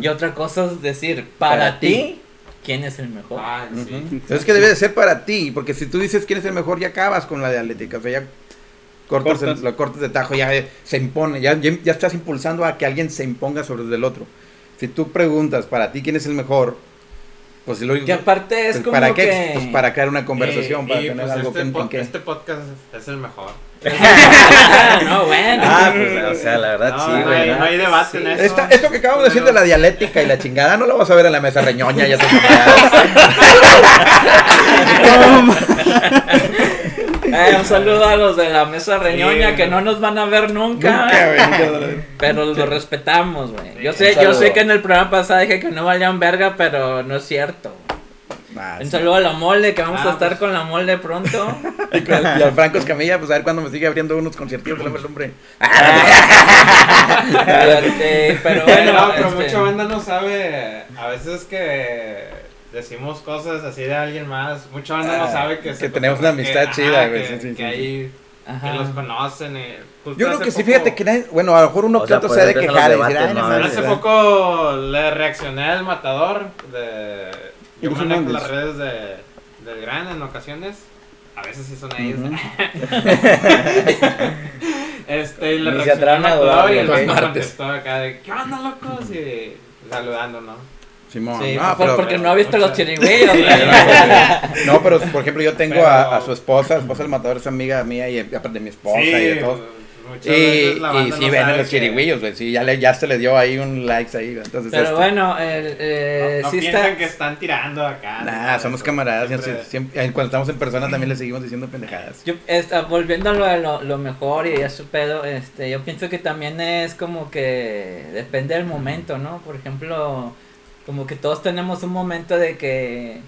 Y otra cosa es decir, para, Para ti. ¿quién es el mejor? Ah, sí. Entonces que debe de ser para ti, porque si tú dices quién es el mejor, ya acabas con la dialéctica, o sea, ya cortas, Cortas. el- lo cortas de tajo, ya eh, se impone, ya, ya, ya estás impulsando a que alguien se imponga sobre el del otro. Si tú preguntas para ti quién es el mejor, pues lo Que aparte es pues, como ¿para qué? que... Pues para crear una conversación, Y- para y, tener pues, algo este, que po- este podcast es el mejor. no, bueno. Ah, pues, o sea, la verdad, No, sí, no, hay, no hay debate en eso. Esta- esto que acabamos de decir de la dialéctica y la chingada, no lo vas a ver en la mesa reñoña, ya te Eh, un saludo a los de la mesa reñoña Sí. que no nos van a ver nunca. Pero los respetamos, güey. Yo Sí, sé, yo sé que en el programa pasado dije que no valían verga, pero no es cierto. Ah, Un sí. saludo a la mole, que vamos Ah, a estar pues. con la mole pronto. Y, con- y al Franco Escamilla, pues a ver cuándo me sigue abriendo unos conciertos el hombre. Este, pero bueno, no, pero este, mucha banda no sabe. A veces que decimos cosas así de alguien más. Mucha banda no Ah, sabe que, que se- tenemos una amistad ajá, chida, güey, Que, sí, sí, que sí, hay- ajá. que los conocen. y justo Yo creo que sí, poco- fíjate que nadie- bueno, a lo mejor uno O que sea, otro pues, se ha de quejar debates, "Ay, no ¿no? mames", Hace ¿verdad? poco le reaccioné al matador de. Yo manejo las redes de, del gran en ocasiones. A veces sí son ellos. Ujú. este, y le reaccioné al matador y el güey. contestó acá de ¿Qué onda, locos? Y saludando, ¿no? Simón, Sí, no, por- pero- porque no ha visto los chirigüillos, güey. No, pero por ejemplo, yo tengo Pero- a, a su esposa, esposa del matador es amiga mía y aparte de mi esposa y de todos. muchas Y, sí no ven los chirigüillos, güey. Sí, ya, le, ya se le dio ahí un likes ahí. Entonces, Pero este, bueno, el, eh, No, no sí piensan está... que están tirando acá. Nah, somos camaradas. Siempre- siempre- siempre- cuando estamos en persona también le seguimos diciendo pendejadas. Yo, esta, volviendo a lo, de lo, lo mejor y eso pedo, este, yo pienso que también es como que depende del momento, ¿no? Por ejemplo, como que todos tenemos un momento de que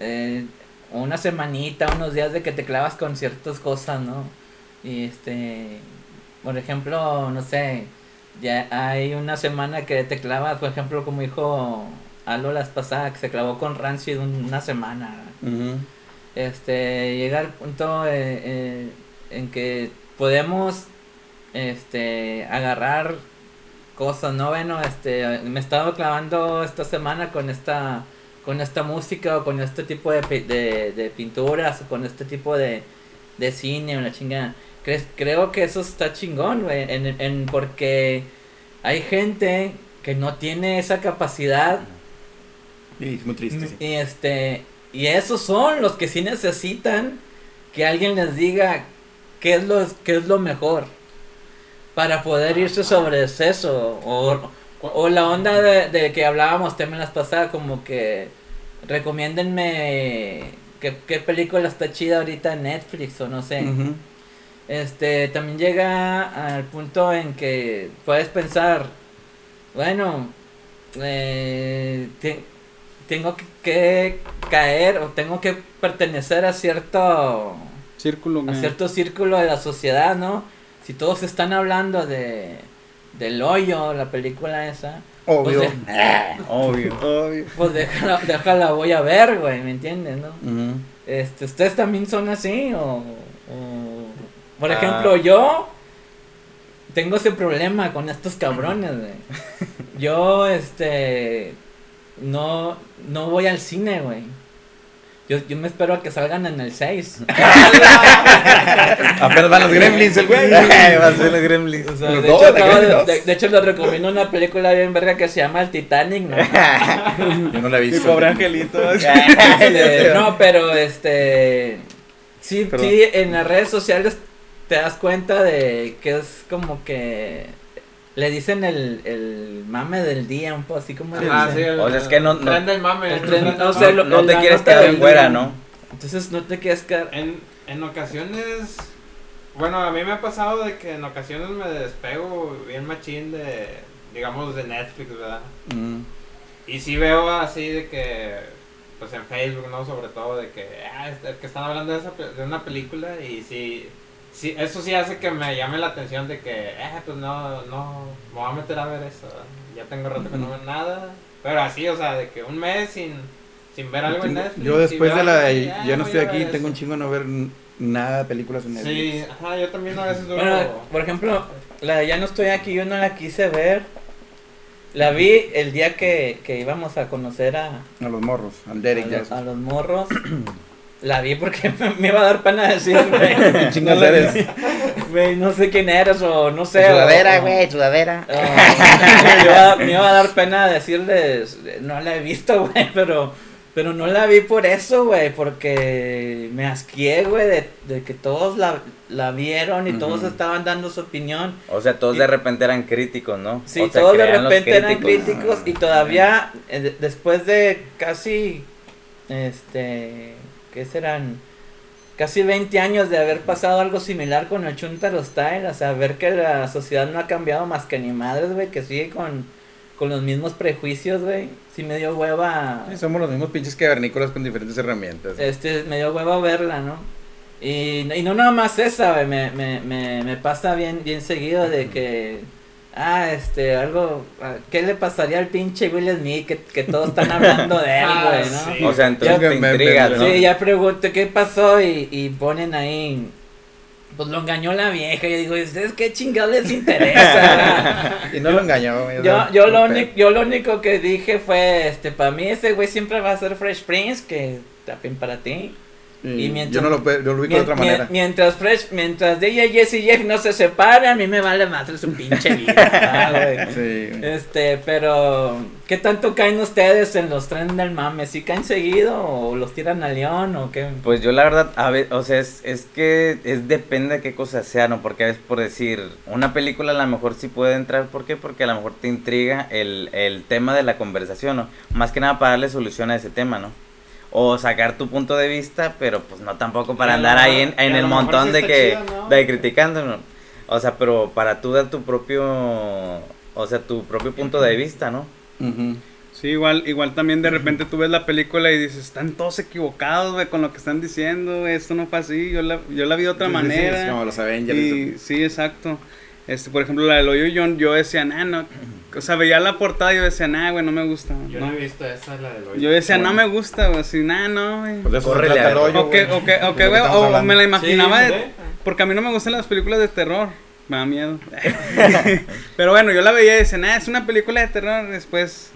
eh, una semanita, unos días de que te clavas con ciertas cosas, ¿no? Y este, por ejemplo, no sé, ya hay una semana que te clavas, por ejemplo, como dijo Alo las pasadas, que se clavó con Rancid una semana. Este, llega al punto eh, eh, en que podemos este agarrar cosas, ¿no? Bueno, este, me estaba clavando esta semana con esta con esta música o con este tipo de, de, de pinturas o con este tipo de, de cine o la chingada. Cre- creo que eso está chingón, güey, en, en, porque hay gente que no tiene esa capacidad Y es muy triste. sí. y este y esos son los que sí necesitan que alguien les diga qué es lo qué es lo mejor para poder irse sobre eso o, o la onda de, de que hablábamos también las pasadas como que recomiéndenme qué, qué película está chida ahorita en Netflix o no sé. Este también llega al punto en que puedes pensar bueno eh, te- tengo que, que caer o tengo que pertenecer a cierto Círculo, a cierto círculo de la sociedad no si todos están hablando de del hoyo la película esa Obvio. Pues Obvio. Obvio. pues déjala, déjala voy a ver güey me entiendes no este, ¿Ustedes también son así? O, o- por Ah. ejemplo, yo tengo ese problema con estos cabrones, güey. Yo, este, no, no voy al cine, güey. Yo, yo me espero a que salgan en el 6. Apenas van los gremlins, el güey. Va a ser los gremlins. O sea, Los de, dos, hecho, acabo de, hecho, les recomiendo una película bien verga que se llama El Titanic, ¿no? Yo no la he Mi visto. pobre angelito. Este, no, pero este. Sí, Perdón. sí, en las redes sociales te das cuenta de que es como que. Le dicen el, el mame del día, un poco así como. Ah, sí, el, O sea, es que no- no- tren del mame. El tren- o sea, lo- No te la quieres quedar del fuera, día. ¿no? Entonces no te quieres quedar. En, en ocasiones Bueno, a mí me ha pasado de que en ocasiones me despego bien machín de, digamos, de Netflix, ¿verdad? Mm. Y sí veo así de que, pues en Facebook, ¿no? Sobre todo de que, ah, es- que están hablando de, esa, pe- de una película y sí, sí, eso sí hace que me llame la atención de que, eh, pues no, no, me voy a meter a ver eso. ¿verdad? Ya tengo rato que no veo nada. Pero así, o sea, de que un mes sin, sin ver algo en Netflix. Yo después de la de Ya no estoy a aquí, tengo un chingo de no ver n- nada de películas en Netflix. Sí, ajá, yo también a veces duro. Bueno, por ejemplo, la de Ya no estoy aquí, yo no la quise ver. La vi el día que, que íbamos a conocer a, A los morros, al a, Derek los, a los morros. La vi porque me iba a dar pena decir, güey. Chingas no, eres. sé- güey, no sé quién eres o no sé. Sudadera, o- güey, sudadera. Me, iba, me iba a dar pena decirles, no la he visto, güey, pero, pero no la vi por eso, güey, porque me asqué, güey, de, de que todos la, la vieron y todos estaban dando su opinión. O sea, todos de repente eran críticos, ¿no? Sí, O sea, todos de repente eran críticos. y todavía, eh, de- después de casi, este, ¿qué serán? Casi 20 años de haber pasado algo similar con el Chuntaro Style, o sea, ver que la sociedad no ha cambiado más que ni madres, güey, que sigue con, con los mismos prejuicios, güey. Sí me dio hueva, Sí, somos los mismos pinches cavernícolas con diferentes herramientas. este, me dio hueva verla, ¿no? Y, y no nada más esa, güey, me, me, me, me pasa bien, bien seguido de que, ah, este, algo, ah, ¿qué le pasaría al pinche Will Smith que, que todos están hablando de él, Ah, güey, ¿no? sí. O sea, entonces Ya te me- intrigas, me- ¿no? Sí, ya pregunto qué pasó y, y ponen ahí, pues lo engañó la vieja, y yo digo, ¿y ustedes qué chingados les interesa? Y no lo engañó, Yo, yo, lo no único, yo lo único que dije fue, este, para mí ese güey siempre va a ser Fresh Prince, que también para ti. Y y mientras- yo no lo, yo lo ubico de otra mien- manera. Mientras Fresh, mientras DJ Jesse y Jeff no se separan, a mí me vale más su pinche vida. ah. Sí. Este, pero ¿qué tanto caen ustedes en los trenes del mame? ¿Sí caen seguido o los tiran a león o qué? Pues yo la verdad, a ver, o sea, es, es que es depende de qué cosa sea, ¿no? Porque es por decir, una película a lo mejor sí puede entrar, ¿por qué? Porque a lo mejor te intriga el, el tema de la conversación, ¿no? Más que nada para darle solución a ese tema, ¿no? O sacar tu punto de vista, pero pues no tampoco para andar ahí en, en el montón sí de que, chido, ¿no? de criticando, ¿no? O sea, pero para tú dar tu propio, o sea, tu propio punto de vista, ¿no? Sí, igual, igual también de repente tú ves la película y dices, están todos equivocados, güey, con lo que están diciendo, güey, esto no fue así, yo la, yo la vi de otra Sí, sí, sí, manera. es como los Avengers. Y, sí, exacto. Este, por ejemplo, la del hoyo yo, yo decía, nah, no. O sea, veía la portada y yo decía, nah, güey, no me gusta. Yo no. he visto esa, la del hoyo. Yo decía, no me gusta, güey, así, nah, no, güey. Pues de Córrele a hoyo, O que, güey. o que, o que, De lo güey, o, me la imaginaba, de- porque a mí no me gustan las películas de terror, me da miedo. Pero bueno, yo la veía y decía, nah, es una película de terror, después,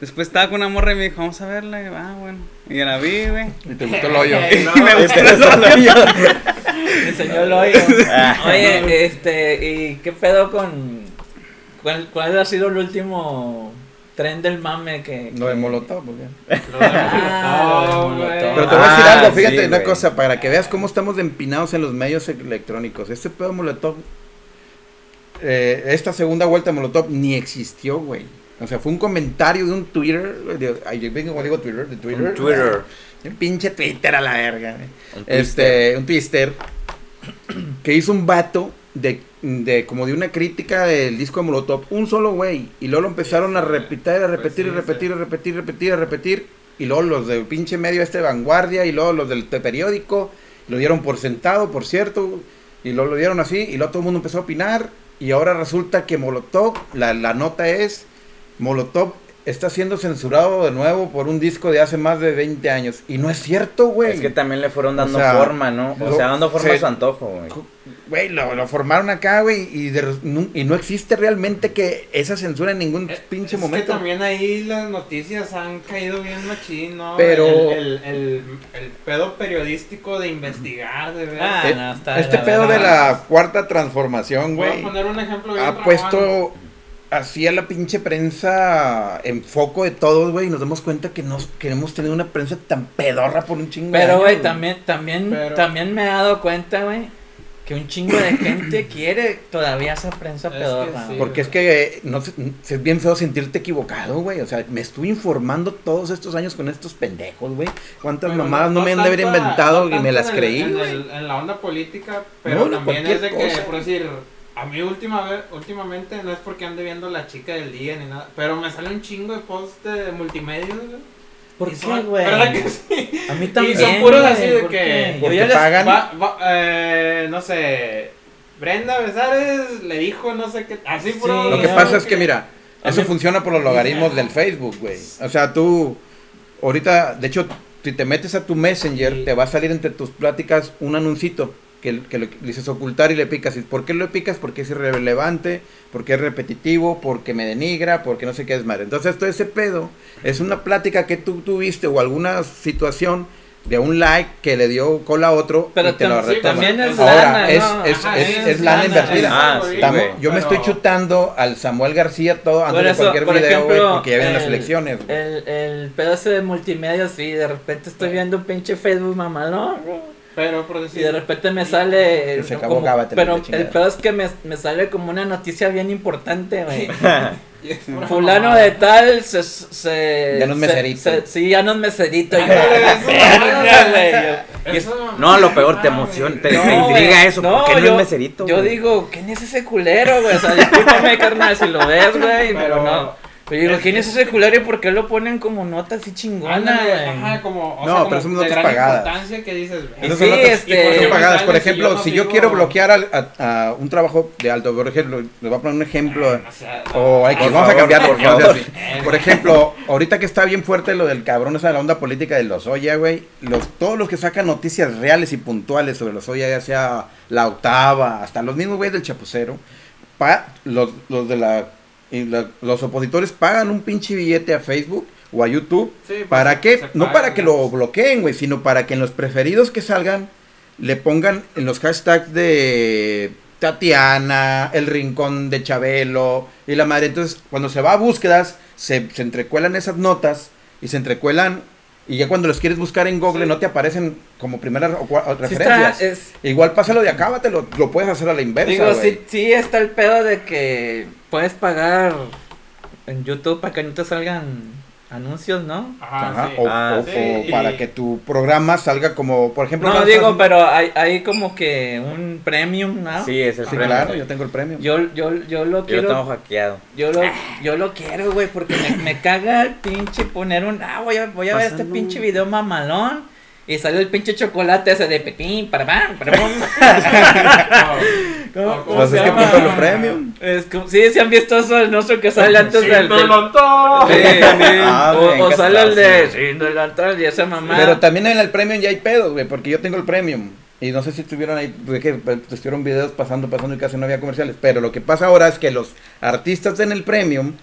después estaba con una morra y me dijo, vamos a verla, y ah, bueno, y la vi, güey. Y te gustó el hoyo. No, Y me gustó el hoyo. Me enseñó el hoyo. Ah. Oye, este, ¿y qué pedo con cuál, cuál ha sido el último tren del mame que, No de Molotov, porque... Lo de Molotov, lo de güey. Molotov. Pero te voy a decir Ah, algo, fíjate, sí, una cosa, para que veas cómo estamos empinados en los medios electrónicos. Este pedo de Molotov, eh, esta segunda vuelta de Molotov ni existió, güey. O sea, fue un comentario de un Twitter, de, yo vengo, digo Twitter, de Twitter. Un Twitter. Un pinche Twitter a la verga. Un Este, un twister que hizo un vato de, de como de una crítica del disco de Molotov, un solo güey, y luego lo empezaron a repetir, a repetir, Pues a repetir, sí. a repetir, a repetir, a repetir, y luego los del pinche medio este de vanguardia, y luego los del periódico, lo dieron por sentado, por cierto, y luego lo dieron así, y luego todo el mundo empezó a opinar, y ahora resulta que Molotov, la, la nota es, Molotov está siendo censurado de nuevo por un disco de hace más de 20 años, y no es cierto, güey. Es que también le fueron dando O sea, forma, ¿no? O lo- sea, dando forma se- a su antojo, güey. Güey, lo, lo formaron acá, güey, y, nu- y no existe realmente que esa censura en ningún Eh, pinche es momento. que también ahí las noticias han caído bien machín, ¿no? Pero- El, el, el, el pedo periodístico de investigar, de ver. Ah, Eh, no, está este pedo de la cuarta transformación, Voy a güey, poner un ejemplo bien ha puesto a la pinche prensa en foco de todos, güey, y nos damos cuenta que, nos, que hemos tenido una prensa tan pedorra por un chingo de Pero, güey, también, también, Pero- también me he dado cuenta, güey, que un chingo de gente quiere todavía esa prensa Es que pedorra. sí. Porque es que eh, no es bien feo sentirte equivocado, güey. O sea, me estuve informando todos estos años con estos pendejos, güey. Cuántas Pero mamadas no, me han de haber inventado no y me las en el- creí, en, el- en la onda política, No, pero también es de que, por decir, a mí última vez, últimamente no es porque ande viendo la chica del día ni nada, pero me sale un chingo de posts de multimedia, güey. ¿Por Y qué, güey? ¿Verdad que sí? A mí también. Y son puros así de ¿por que- Porque ya les- pagan. Va- va- eh, no sé, Brenda Besares le dijo no sé qué, así Sí, puro- Lo que pasa es que, mira, A eso mí- funciona por los logaritmos del Facebook, güey. O sea, tú, ahorita, de hecho, si te metes a tu Messenger, Sí. te va a salir entre tus pláticas un anuncito que, que le dices ocultar y le picas. ¿Y por qué lo picas? Porque es irrelevante, porque es repetitivo, porque me denigra, porque no sé qué es madre. Entonces, todo ese pedo es una plática que tú tuviste o alguna situación de un like que le dio cola a otro Pero y te lo retoma. también es Ahora, lana, es, ¿no? es, Ajá, es, es es lana lana, invertida. Ah, sí, yo me estoy chutando al Samuel García todo antes Por de eso, cualquier por video, ejemplo, porque ya vienen las el- elecciones. El, el pedazo de multimedia, sí, de repente estoy viendo un pinche Facebook mamalón. Pero por Y decir, de repente me sale. Y se acabó como- pero el pedo es que me, me sale como una noticia bien importante, güey. y Fulano de tal se. se Ya no es se- meserito. se- sí, ya no es meserito. No, lo peor, te emociona, te, No, te intriga eso. no, ¿Por qué no yo- es meserito? Yo güey? digo, ¿quién es ese culero, güey? O sea, discúlpame, carnal, si lo ves, güey, pero, Pero- no. Pero digo, ¿quién es ese culero y por qué lo ponen como nota así chingona, güey? Ajá, como, o No, sea, pero como son de notas gran pagadas. importancia que dices, Esas sí, son notas este- son pagadas. Por si ejemplo, no si yo quiero bloquear a, a un trabajo de alto, por ejemplo, les voy a poner un ejemplo. O sea, O hay que, vamos a cambiar por porque favor. así. Por ejemplo, ahorita que está bien fuerte lo del cabrón, esa de la onda política de los Oya, güey. Los, todos los que sacan noticias reales y puntuales sobre los Oya, ya sea la octava, hasta los mismos güeyes del chapucero, pa- los, los de la, y la- los opositores pagan un pinche billete a Facebook o a YouTube. sí, pues, ¿Para qué? No para que ¿no? lo bloqueen, güey, sino para que en los preferidos que salgan le pongan en los hashtags de Tatiana, el rincón de Chabelo y la madre. Entonces, cuando se va a búsquedas, se, se entrecuelan esas notas y se entrecuelan. Y ya cuando los quieres buscar en Google Sí. no te aparecen como primeras o Sí referencias. está, es, Igual pasa lo de acábate, lo, lo puedes hacer a la inversa. digo, sí, sí está el pedo de que puedes pagar en YouTube para que no te salgan anuncios, ¿no? Ajá, Ajá, sí. o, Ah, o- sí, o y- para que tu programa salga como, por ejemplo, No, digo, pero hay, hay como que un premium, ¿no? Sí, es el Sí, premio. claro, yo tengo el premio. Yo, yo, yo lo Yo lo quiero. tengo hackeado. Yo lo, yo lo quiero, güey, porque me, me caga el pinche poner un. Ah, voy a, voy a ver este pinche video mamalón. Y salió el pinche chocolate ese de pepín, para pam, para pam. ¿Cómo, Pues cómo Pues se es que puso lo premium. Es como, sí, sí han visto eso, el nuestro que sale antes Sin del. del- pelotón. Sí, sí. Ah, o, bien o sale el de. castroso. Sin delantal y esa mamá. Pero también en el premium ya hay pedos, güey, porque yo tengo el premium. Y no sé si estuvieron ahí, pues, que pues, estuvieron videos pasando, pasando y casi no había comerciales. Pero lo que pasa ahora es que los artistas en el premium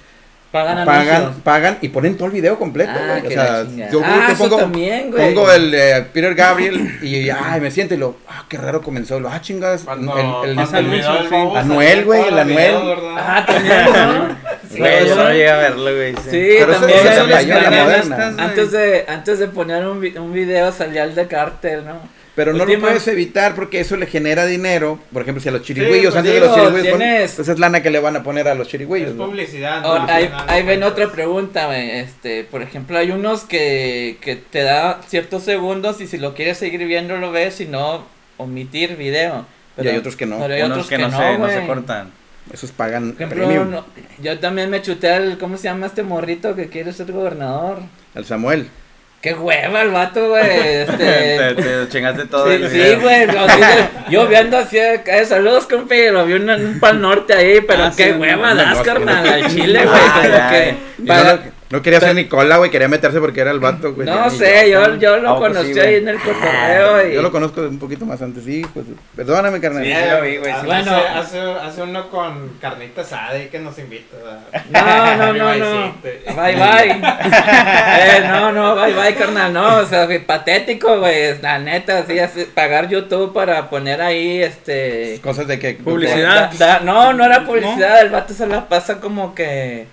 pagan pagan, anuncios. pagan y ponen todo el video completo, Ah, güey. O sea, yo Ah, creo que pongo, también, güey. pongo el de Peter Gabriel y ay, me siento y lo, ah, qué raro comenzó. Lo, ah, chingas, Cuando, el, el, el- video sí. Bobo Anuel, güey, el Anuel. Ah, también, ¿no? Sí, Güey, yo ¿no? llegué a verlo, güey. Sí, Pero eso- también. eso es el- la el- moderna. Antes de, antes de poner un, vi- un video salía el de Cartel, ¿no? Pero no lo puedes evitar porque eso le genera dinero. Por ejemplo, si a los chirigüillos, pues antes de los chirigüillos, pon- tienes- pues es lana que le van a poner a los Es chirigüillos. ¿no? publicidad. Ahora, ahí, ven otra pregunta. Este, por ejemplo, hay unos que, que te da ciertos segundos y si lo quieres seguir viendo lo ves, si no, omitir video. Y hay otros que no. Pero hay Unos otros que, que, no, no, se, no se güey. cortan. Esos pagan ejemplo, premium. no- yo también me chuté al, ¿cómo se llama este morrito que quiere ser gobernador? Al Samuel. Qué hueva el vato, güey. te, Este, te chingaste todo Sí, el sí, güey, yo viendo así, eh, saludos, compi, lo vi un, un pal norte ahí, pero Ah, qué sí, hueva das, carnal, al chile, güey, Ay, como que... Para- no, lo- quería ser Nicola, güey, quería meterse porque era el vato, güey. no sé, yo, yo lo Ah, pues sí, conocí ahí en el cotorreo y... Yo lo conozco un poquito más antes, sí, pues. Perdóname, carnal. Sí, lo vi, güey, Bueno. hace, hace uno con carnita asada y que nos invita. No, no, no, no. Bye, bye. eh, no, no, bye, bye, carnal. No, o sea, patético, güey. La neta, así, así, pagar YouTube para poner ahí, este... Cosas de que. Publicidad. Da- da- no, no era publicidad, el vato se la pasa como que...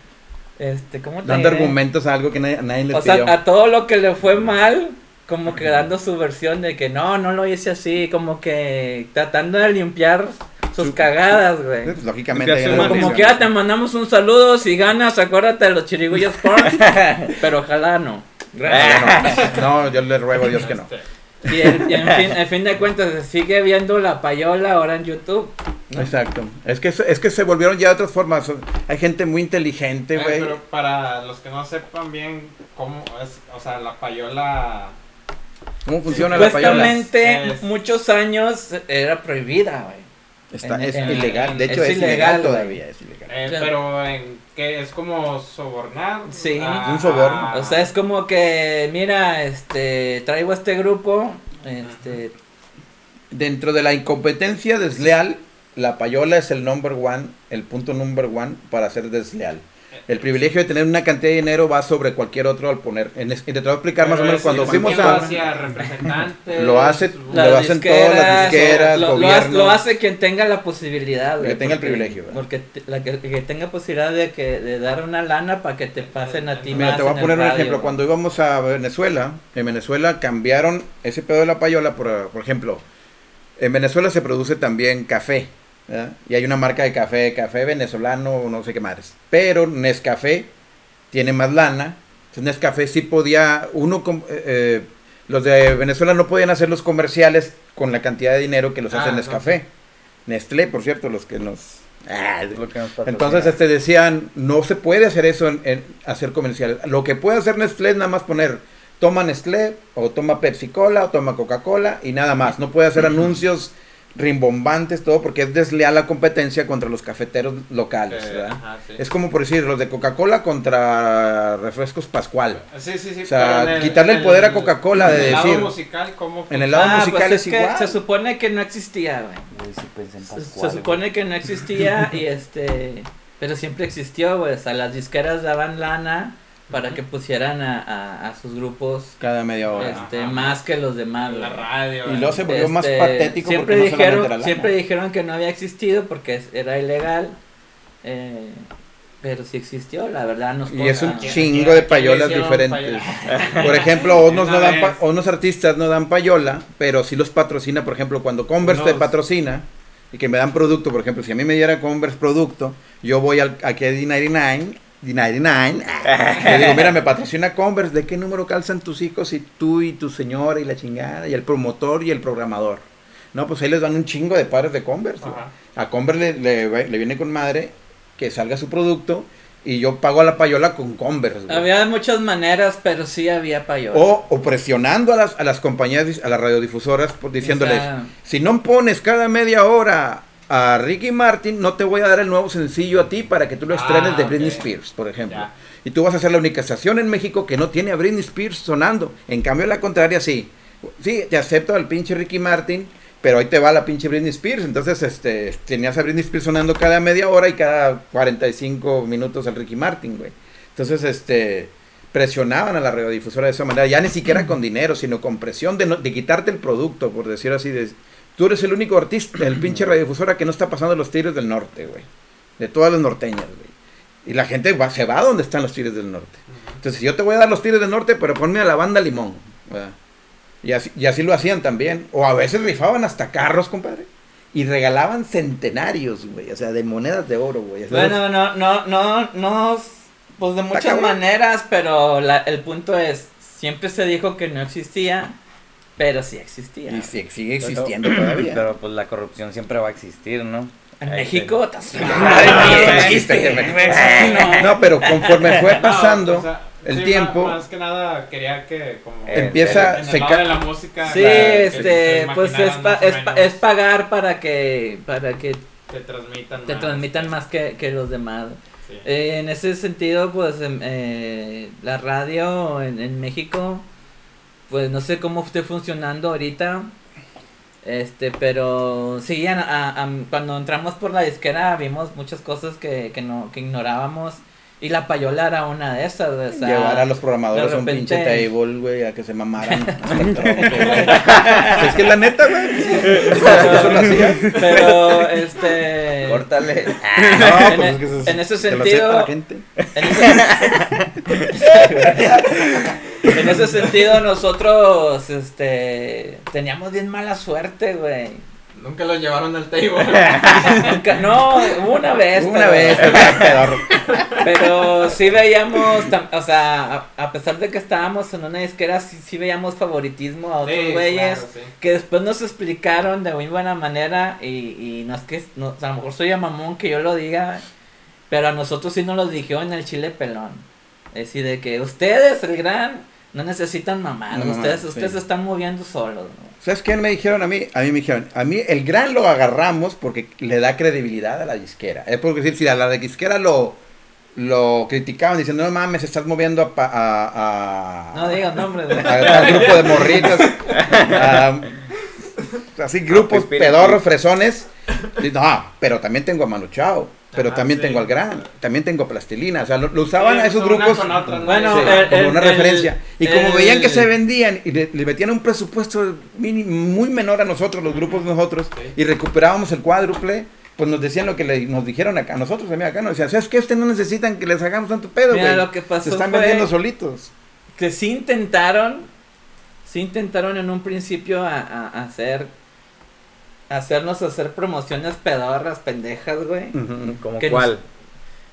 Este, ¿cómo te Dando diré? argumentos a algo que nadie, nadie les O sea, a todo lo que le fue mal, como que dando su versión de que no, no lo hice así, como que tratando de limpiar sus Su- cagadas, güey. Pues, lógicamente. Una Como que ya te mandamos un saludo, si ganas, acuérdate de los chirigullos porn, pero ojalá no. Gracias. No, no, yo le ruego a Dios que no. Este, Y, el- y en, fin, en fin de cuentas se sigue viendo la payola ahora en YouTube. ¿no? Exacto. Es que, es que se volvieron ya de otras formas. Hay gente muy inteligente, eh, güey. pero para los que no sepan bien cómo es, o sea, la payola. ¿Cómo funciona la payola? Supuestamente Es- muchos años era prohibida, güey. Está, en- es en- ilegal. De hecho, es es, ilegal, todavía. Es ilegal. eh, Claro. pero en que es como sobornar. Sí, un soborno. O sea, es como que, mira, este, traigo a este grupo, este, Dentro de la incompetencia desleal, la payola es el number one, el punto number one para ser desleal. El privilegio de tener una cantidad de dinero va sobre cualquier otro al poner. En te voy a explicar más o menos cuando ¿por fuimos a. Lo hace- Lo hacen todas las disqueras, lo, lo hace, gobiernos. lo hace quien tenga la posibilidad, Que tenga el privilegio, ¿verdad? Porque la que, que tenga posibilidad de que de dar una lana para que te pasen a ti Mira, más te voy a poner un radio, ejemplo. Cuando íbamos a Venezuela, en Venezuela cambiaron ese pedo de la payola por, por ejemplo, en Venezuela se produce también café. ¿Verdad? Y hay una marca de café, café venezolano, no sé qué más. Pero Nescafé tiene más lana. Entonces Nescafé sí podía, uno, eh, eh, los de Venezuela no podían hacer los comerciales con la cantidad de dinero que los Ah, hace no, Nescafé. Nestlé, por cierto, los que nos... Ah, Lo que nos patrocina. entonces este decían, no se puede hacer eso en, en hacer comerciales. Lo que puede hacer Nestlé es nada más poner toma Nestlé o toma Pepsi Cola o toma Coca-Cola y nada más. No puede hacer anuncios rimbombantes, todo porque es desleal la competencia contra los cafeteros locales. eh, ¿verdad? ajá, sí. Es como por decir, los de Coca-Cola contra Refrescos Pascual. Sí, sí, sí. O sea, quitarle el poder a Coca-Cola de en el lado decir- musical, ¿cómo En el funciona? lado Ah, musical pues es es que igual. se supone que no existía, güey. Se supone que no existía y este, pero siempre existió, güey. O sea, las disqueras daban lana para que pusieran a, a, a sus grupos Cada media hora. este, Ajá. más que los demás. La radio. Y luego se volvió más Este, patético siempre porque no dijeron, lana. siempre dijeron que no había existido porque era ilegal. eh, pero sí existió, la verdad nos Y es un consta. ¿Quién- chingo de payolas diferentes. payola? Por ejemplo, unos, no dan pa- unos artistas no dan payola, pero sí los patrocina. Por ejemplo, cuando Converse te patrocina y que me dan producto, por ejemplo, si a mí me diera Converse producto, yo voy al, aquí a D99, D99, le digo, mira, me patrocina Converse, ¿de qué número calzan tus hijos y tú y tu señora y la chingada, y el promotor y el programador? No, pues ahí les dan un chingo de pares de Converse. A Converse le, le, le viene con madre que salga su producto y yo pago a la payola con Converse. güey. Había muchas maneras, pero sí había payola. O, o presionando a las, a las compañías, a las radiodifusoras, por, diciéndoles, O sea, si no pones cada media hora a Ricky Martin, no te voy a dar el nuevo sencillo a ti para que tú lo Ah, estrenes de Britney ok. Spears, por ejemplo. Ya. Y tú vas a ser la única estación en México que no tiene a Britney Spears sonando. En cambio, la contraria, sí. Sí, te acepto al pinche Ricky Martin, pero ahí te va la pinche Britney Spears. Entonces, este, tenías a Britney Spears sonando cada media hora y cada 45 minutos al Ricky Martin, güey. Entonces, este, presionaban a la radiodifusora de esa manera, ya ni siquiera con dinero, sino con presión de, no- de quitarte el producto, por decir así. De, tú eres el único artista, el pinche radiodifusora que no está pasando los tigres del norte, güey. De todas las norteñas, güey. Y la gente va, se va a donde están los tigres del norte. Entonces, yo te voy a dar los tigres del norte, pero ponme a la banda limón. ¿verdad? Y así, y así lo hacían también. O a veces rifaban hasta carros, compadre. Y regalaban centenarios, güey. O sea, de monedas de oro, güey. Bueno, no, no, no, no, pues de muchas maneras, pero la- el punto es, siempre se dijo que no existía, pero sí existía. y sí- sigue Pero- existiendo todavía. Pero pues la corrupción siempre va a existir, ¿no? En Ahí México, no, no. No, pero conforme fue No, pasando o sea, el sí, tiempo, Más, más que nada quería que como Eh, empieza, en el se lado de la música. Sí, que este, pues es, pa- es, es pagar para que, para que que transmitan te más. transmitan más que, que los demás. Sí. Eh, en ese sentido, pues em, eh, la radio en, en México, pues no sé cómo esté funcionando ahorita. Este, pero sí, a- a- a- cuando entramos por la disquera vimos muchas cosas que, que no que ignorábamos Y la payola era una de esas, o sea, Llevar a los programadores a un pinche table, güey, a que se mamaran. güey. es que la neta, güey. Hacía. Pero, este... Córtale. No, En pues es que eso es- en ese sentido- sepa la gente. En ese, en ese sentido, nosotros, este, teníamos bien mala suerte, güey. Nunca los llevaron al table. Nunca- No, una vez. Una pero- vez, pero sí veíamos, o sea, a, a pesar de que estábamos en una disquera, sí, sí veíamos favoritismo a otros Sí, güeyes. claro, sí. Que después nos explicaron de muy buena manera y, y no es que, no, a lo mejor soy a mamón que yo lo diga, pero a nosotros sí nos lo dijeron en el chile pelón. Es decir, de que ustedes, el gran, no necesitan mamá, No, mamá, ustedes, sí. ustedes se están moviendo solos. ¿no? ¿Sabes qué me dijeron a mí? A mí me dijeron, a mí el gran lo agarramos porque le da credibilidad a la disquera. Es porque decir, si a la de disquera lo, lo criticaban diciendo, no mames, estás moviendo a... pa- a, a- No digas nombres. al grupo de morritas, a- así grupos Pipiri. pedorros, fresones. Y, No, pero también tengo a Manu Chao, pero también sí. tengo al Gran, también tengo a Plastilina. O sea, lo, lo usaban Sí, a esos grupos con otra, ¿no? Bueno, sí, el- como el- una el- referencia. Y como veían que se vendían y le, le metían un presupuesto mini- muy menor a nosotros, los grupos de nosotros, y recuperábamos el cuádruple, pues nos decían lo que le- nos dijeron acá, a nosotros también acá, nos decían, ¿sabes qué? Ustedes no necesitan que les hagamos tanto pedo, Mira, güey. lo que pasó Se están fue- vendiendo solitos. que sí intentaron, sí intentaron en un principio a, a- a hacer, hacernos hacer promociones pedorras, pendejas, güey.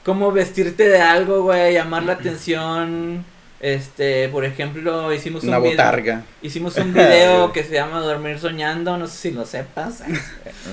Como vestirte de algo, güey, llamar la atención. Este, por ejemplo, hicimos Una un video, botarga. hicimos un video que se llama Dormir Soñando, no sé si lo sepas.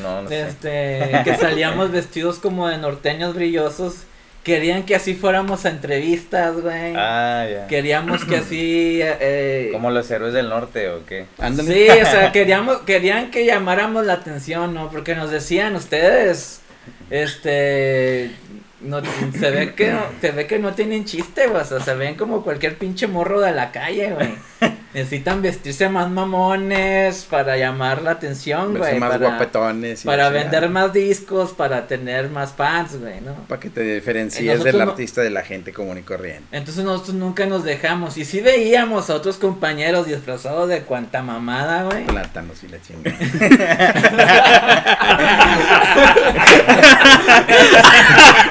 No, no sé. Este, que salíamos vestidos como de norteños brillosos. Querían que así fuéramos a entrevistas, güey. Ah, ya. Queríamos que así eh, ¿Como los héroes del norte o qué? Sí, o sea, queríamos, querían que llamáramos la atención, ¿no? Porque nos decían ustedes, este, no, se ve que no, se ve que no tienen chiste, güey, o sea, se ven como cualquier pinche morro de la calle, güey. Necesitan vestirse más mamones para llamar la atención, güey, más para, guapetones. y para vender más discos, para tener más fans, güey, ¿no? Para que te diferencies del no- artista de la gente común y corriente. Entonces nosotros nunca nos dejamos. Y sí veíamos a otros compañeros disfrazados de cuanta mamada, güey. Plátanos y la chingada.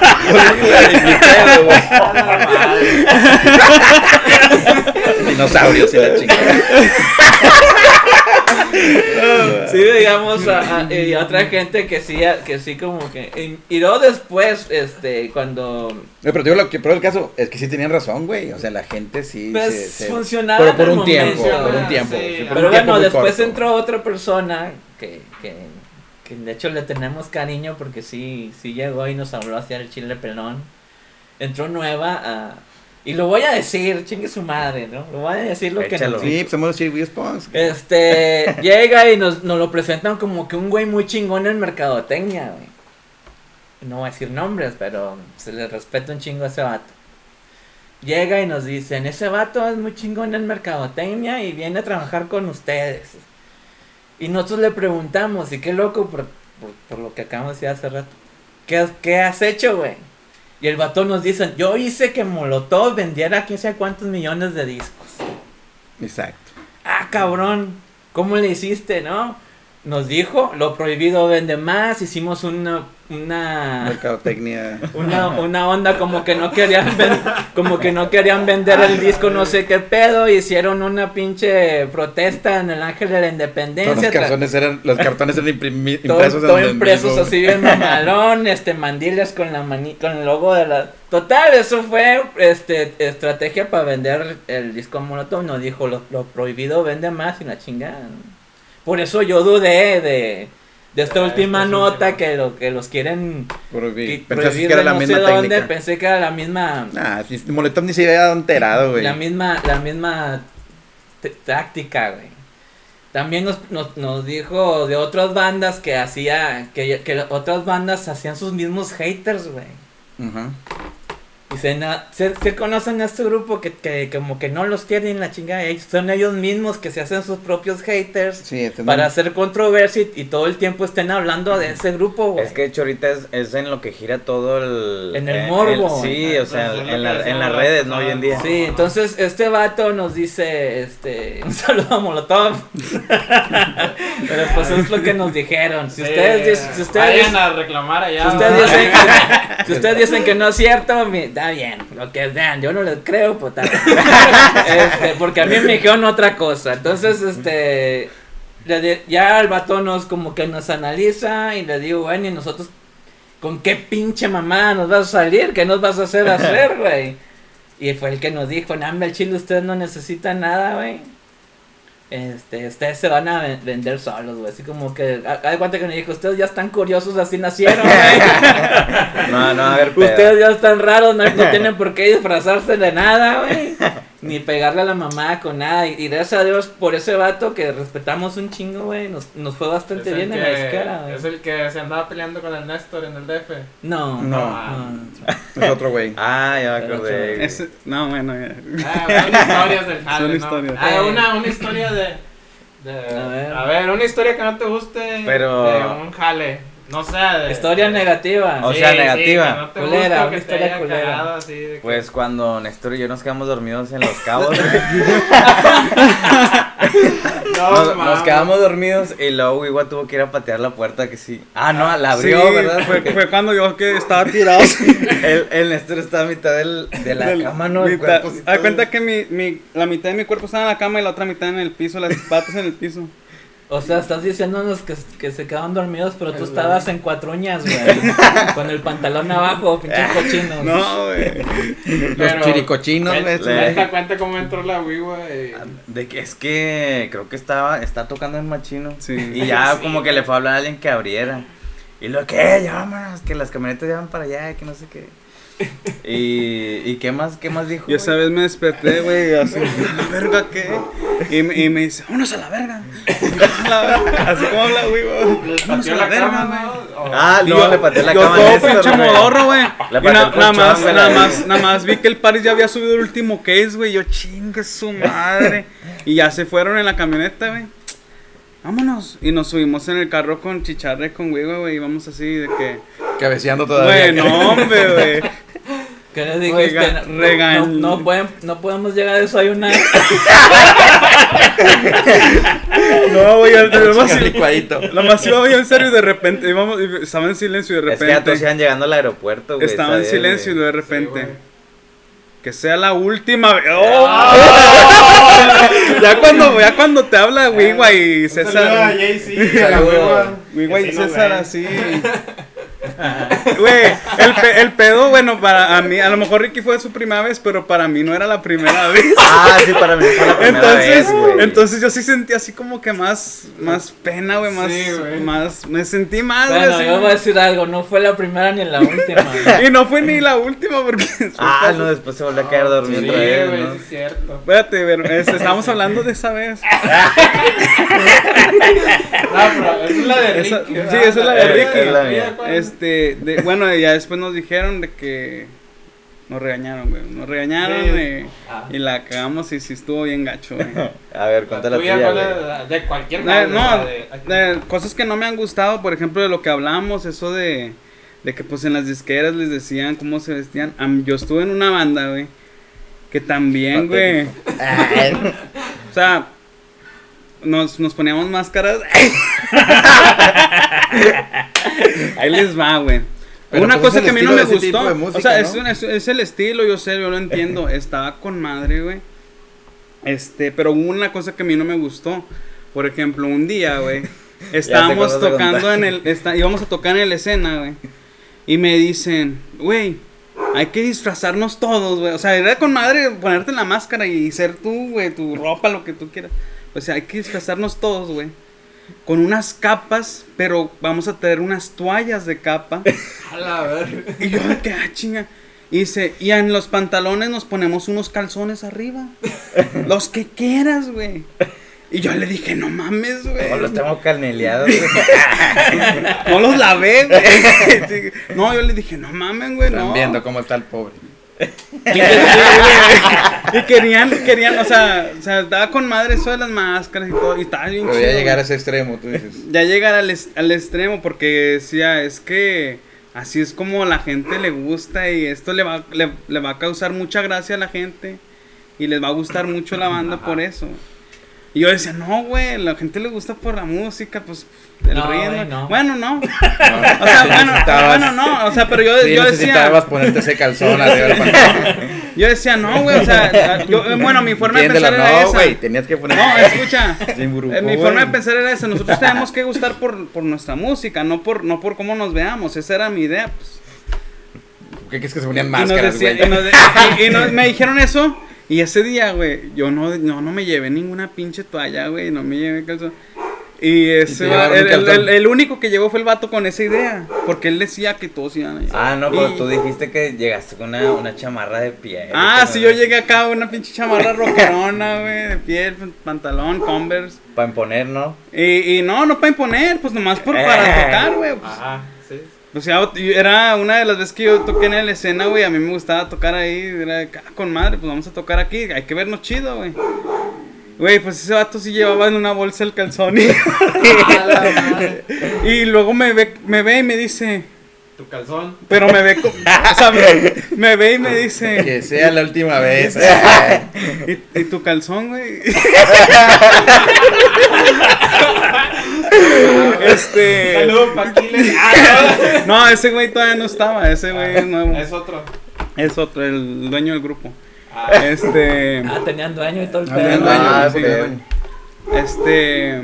Dinosaurios y la chingada. Sí veíamos a, a- y a otra gente que sí, que sí como que... Y, y luego después, este, cuando... No, pero te digo lo que, pero el caso es que sí tenían razón, güey. O sea, la gente sí Pues se, se- funcionaba Pero por un tiempo, momento, por un ¿verdad? tiempo. Sí. sí, por Pero un bueno, después corto. entró otra persona que, que, que de hecho le tenemos cariño porque sí, sí llegó y nos habló hacia el chile pelón. Entró nueva a... Y lo voy a decir, chingue su madre, ¿no? Lo voy a decir lo que Échalo. nos Sí, pues somos los Spons. Este, llega y nos, nos lo presentan como que un güey muy chingón en mercadotecnia, güey. No voy a decir nombres, pero se le respeta un chingo a ese vato. Llega y nos dicen, ese vato es muy chingón en mercadotecnia y viene a trabajar con ustedes. Y nosotros le preguntamos, y qué loco por, por, por lo que acabamos de decir hace rato. ¿Qué, has- qué has hecho, güey? Y el vato nos dice, yo hice que Molotov vendiera quién sabe cuántos millones de discos. Exacto. Ah, cabrón, ¿cómo le hiciste, no? Nos dijo, lo prohibido vende más, hicimos una, una, Mercadotecnia. una, una onda como que no querían ven- como que no querían vender el disco no sé qué pedo, hicieron una pinche protesta en el Ángel de la Todos Independencia. los tra- cartones eran, los cartones eran imprimi- todo, impresos todo en impresos así bien mamalón, este mandiles con la mani con el logo de la total, eso fue este estrategia para vender el disco Molotov, nos dijo lo, lo prohibido vende más y la chingada. ¿no? Por eso yo dudé de, de esta Ah, última nota que lo que los quieren prohibir que era la no misma sé dónde, pensé que era la misma Nah, si Molotov ni se había enterado, güey. la misma, la misma táctica, güey. También nos, nos, nos dijo de otras bandas que hacía, que, que otras bandas hacían sus mismos haters, güey. Ajá. Dicen, "Ah, se, se conocen a este grupo que, que como que no los quieren la chingada. Son ellos mismos que se hacen sus propios haters Sí, este, para hacer controversia y, y todo el tiempo estén hablando de ese grupo, güey. Es que de hecho ahorita es, es en lo que gira todo el... En el eh, morbo. sí, o sea, en, la- en las redes, ¿no? Hoy en día. Sí, entonces este vato nos dice, este, un saludo a Molotov. Pero pues es lo que nos dijeron. Si Sí, ustedes, si ustedes, vayan a reclamar allá. si ustedes dicen que, si ustedes dicen que no es cierto, mi- está bien, lo que vean, yo no les creo, bien. Este, porque a mí me dijeron otra cosa. Entonces, este, ya el vato nos como que nos analiza y le digo, bueno, y nosotros, ¿con qué pinche mamá nos vas a salir? ¿Qué nos vas a hacer hacer, güey? Y fue el que nos dijo, no, el chile, ustedes no necesitan nada, güey. Este, ustedes se van a ven- vender solos, güey. Así como que, de cuenta que me dijo, ustedes ya están curiosos, así nacieron, güey. No, no, a ver, pedo. Ustedes ya están raros, no, no tienen por qué disfrazarse de nada, güey. Ni pegarle a la mamá con nada. Y, y gracias a Dios por ese vato que respetamos un chingo, güey. Nos, nos fue bastante bien en la escala, güey. Es el que se andaba peleando con el Néstor en el DF. No, No. no. Es otro güey. Ah, ya me acordé. Ese- no, bueno, ya. Ah, son historias del jale, Son ¿no? historias. Ah, una, una historia de, de- A ver. A ver, una historia que no te guste Pero- de un jale. No sé. de- Historia de- negativa. O sea, negativa. que no Culera, una historia culera. así de que- Pues cuando Néstor y yo nos quedamos dormidos en los cabos, no, nos, nos quedamos dormidos y luego Wiwa tuvo que ir a patear la puerta que sí. Ah, no, la abrió, Sí, ¿verdad? Fue, Porque fue cuando yo que estaba tirado. el, el Néstor estaba a mitad del, de la Del- cama, ¿no? El cuerpo todo- cuenta que mi, mi, la mitad de mi cuerpo estaba en la cama y la otra mitad en el piso, las patas en el piso. O sea, estás diciéndonos que, que se quedaron dormidos, pero tú estabas en cuatro uñas, güey. con el pantalón abajo, pinche cochino. No, güey. Los Pero- chiricochinos, güey. Cuenta, cuenta, cuenta cómo entró la Wii, güey. De que es que creo que estaba, está tocando el machino. Sí. Y ya Sí, como que le fue a hablar a alguien que abriera. Y lo que, ya vámonos, que las camionetas ya van para allá, que no sé qué. Y, y qué más, qué más dijo. Y esa vez me desperté, güey, así, ¿a la verga qué? Y, me- y me dice, vámonos a la verga. A la verga. Así como habla, güey, Vámonos a la la verga, güey. Ah, no, yo- le pateé la yo cama todo Néstor, pinche modorro, güey. Nada más, nada más, nada más vi que el Paris ya había subido el último case, güey. Yo chingue su madre. Y ya se fueron en la camioneta, güey. Vámonos. Y nos subimos en el carro con chicharre, con güey, güey. Y vamos así de que. Cabeceando todavía. Güey, no, hombre, güey. ¿Qué les dijiste? Oiga, no, regañ- no, no pueden- no podemos llegar a desayunar. No, güey, el Chica más licuadito. Lo más iba bien en serio y de repente íbamos, estaba en silencio y de Es que ya todos repente iban llegando al aeropuerto, güey. estaba en ¿sabes, silencio y de Sí, repente güey. que sea la última vez. ¡Oh! ya cuando ya cuando te habla Wigua y a César a la. Wigua y Que sí César así. Güey, el, pe- el pedo, bueno, para a mí, a lo mejor Ricky fue su primera vez, pero para mí no era la primera vez. Ah, sí, para mí fue la primera Entonces, vez, güey. entonces yo sí sentí así como que más, más pena, güey, más, Sí, más, me sentí más, güey, bueno, así yo voy a decir algo, no fue la primera ni la última. Y no fue ni la última porque después Ah, no, después se volvió a caer dormido Sí, otra vez, güey, ¿no? sí es cierto. Espérate, pero es- estamos hablando de esa vez. No, pero esa es la de Esa- Ricky. sí, esa es la de Ricky. Es la mía. ¿cuál? Este, de, bueno, ya después nos dijeron de que nos regañaron, güey. Nos regañaron Sí. Ah. y la cagamos y sí estuvo bien gacho, güey. A ver, cuéntala tuya, tuya, ¿cuál güey. es la- De cualquier Eh, jale, no, la de- de cosas que no me han gustado, por ejemplo, de lo que hablamos, eso de, de que pues en las disqueras les decían cómo se vestían. Am- yo estuve en una banda, güey, que también, güey, o sea, nos, nos poníamos máscaras. Ahí les va, güey. Pero, una pues, cosa que a mí no me gustó. música, o sea, ¿no? es, un- es- es el estilo, yo sé, yo lo entiendo. Estaba con madre, güey. Este, pero hubo una cosa que a mí no me gustó. Por ejemplo, un día, güey. Estábamos tocando en el. está- íbamos a tocar en la escena, güey. Y me dicen, güey, hay que disfrazarnos todos, güey. O sea, era con madre ponerte la máscara y ser tú, güey, tu ropa, lo que tú quieras. O sea, hay que disfrazarnos todos, güey. Con unas capas, pero vamos a tener unas toallas de capa. A la ver. Y yo que, ah, chinga. Y dice, y en los pantalones nos ponemos unos calzones arriba. los que quieras, güey. Y yo le dije, no mames, güey. No, los tengo caneleados, güey. No los lavé, güey. No, yo le dije, no mames, güey, Están no. viendo cómo está el pobre. Y, que- y querían, querían, o sea, o sea, estaba con madre eso de las máscaras y todo, y estaba bien Pero ya chido, llegar a ese extremo, tú dices. Ya llegar al, al extremo, porque decía, es que así es como la gente le gusta y esto le va, le, le va a causar mucha gracia a la gente y les va a gustar mucho la banda por eso. Y yo decía, no, güey, la gente le gusta por la música, pues el No, ritmo. no. Bueno, no. O sea, bueno, bueno, no. O sea, pero yo, Sí, yo necesitabas decía, ponerte ese calzón yo decía, no, güey, o sea, yo, bueno, mi forma de pensar era no, esa. güey, tenías que poner. No, escucha. Sin burbuja, Eh, mi forma de pensar era esa. Nosotros tenemos que gustar por, por nuestra música, no por, no por cómo nos veamos. Esa era mi idea. Pues. ¿Qué crees que se ponían Y nos máscaras, decía- güey? y nos de- y- y nos- me dijeron eso. Y ese día, güey, yo no, no, no me llevé ninguna pinche toalla, güey. No me llevé calzón. Y ese el, un el- calzón. el- el único que llegó fue el vato con esa idea. Porque él decía que todos iban a. Ah, no, pero Y- tú dijiste que llegaste con una, una chamarra de piel. Ah, sí, no- yo llegué acá una pinche chamarra rockerona, güey, de piel, pantalón, Converse. Para imponer, ¿no? Y, y no, no para imponer, pues nomás por, Eh. para tocar, güey. Pues, Ajá. O sea, era una de las veces que yo toqué en la escena, güey. A mí me gustaba tocar ahí. Era de, "Ah, con madre, pues vamos a tocar aquí. Hay que vernos chido, güey. Güey, pues ese vato sí llevaba en una bolsa el calzón. Y, y luego me ve, me ve y me dice. Tu calzón. Pero me ve. o sea, me, me ve y me dice. Que sea la última vez. ¿Y, y tu calzón, güey? este. Saludos pa' Aquiles. Ah, No, ese güey todavía no estaba. Ese güey es nuevo. no. Es otro. Es otro, el dueño del grupo. Ah, Este. Ah, tenían dueño y todo el Ah, tenían pedo. dueño, Ah, sí, dueño. Este.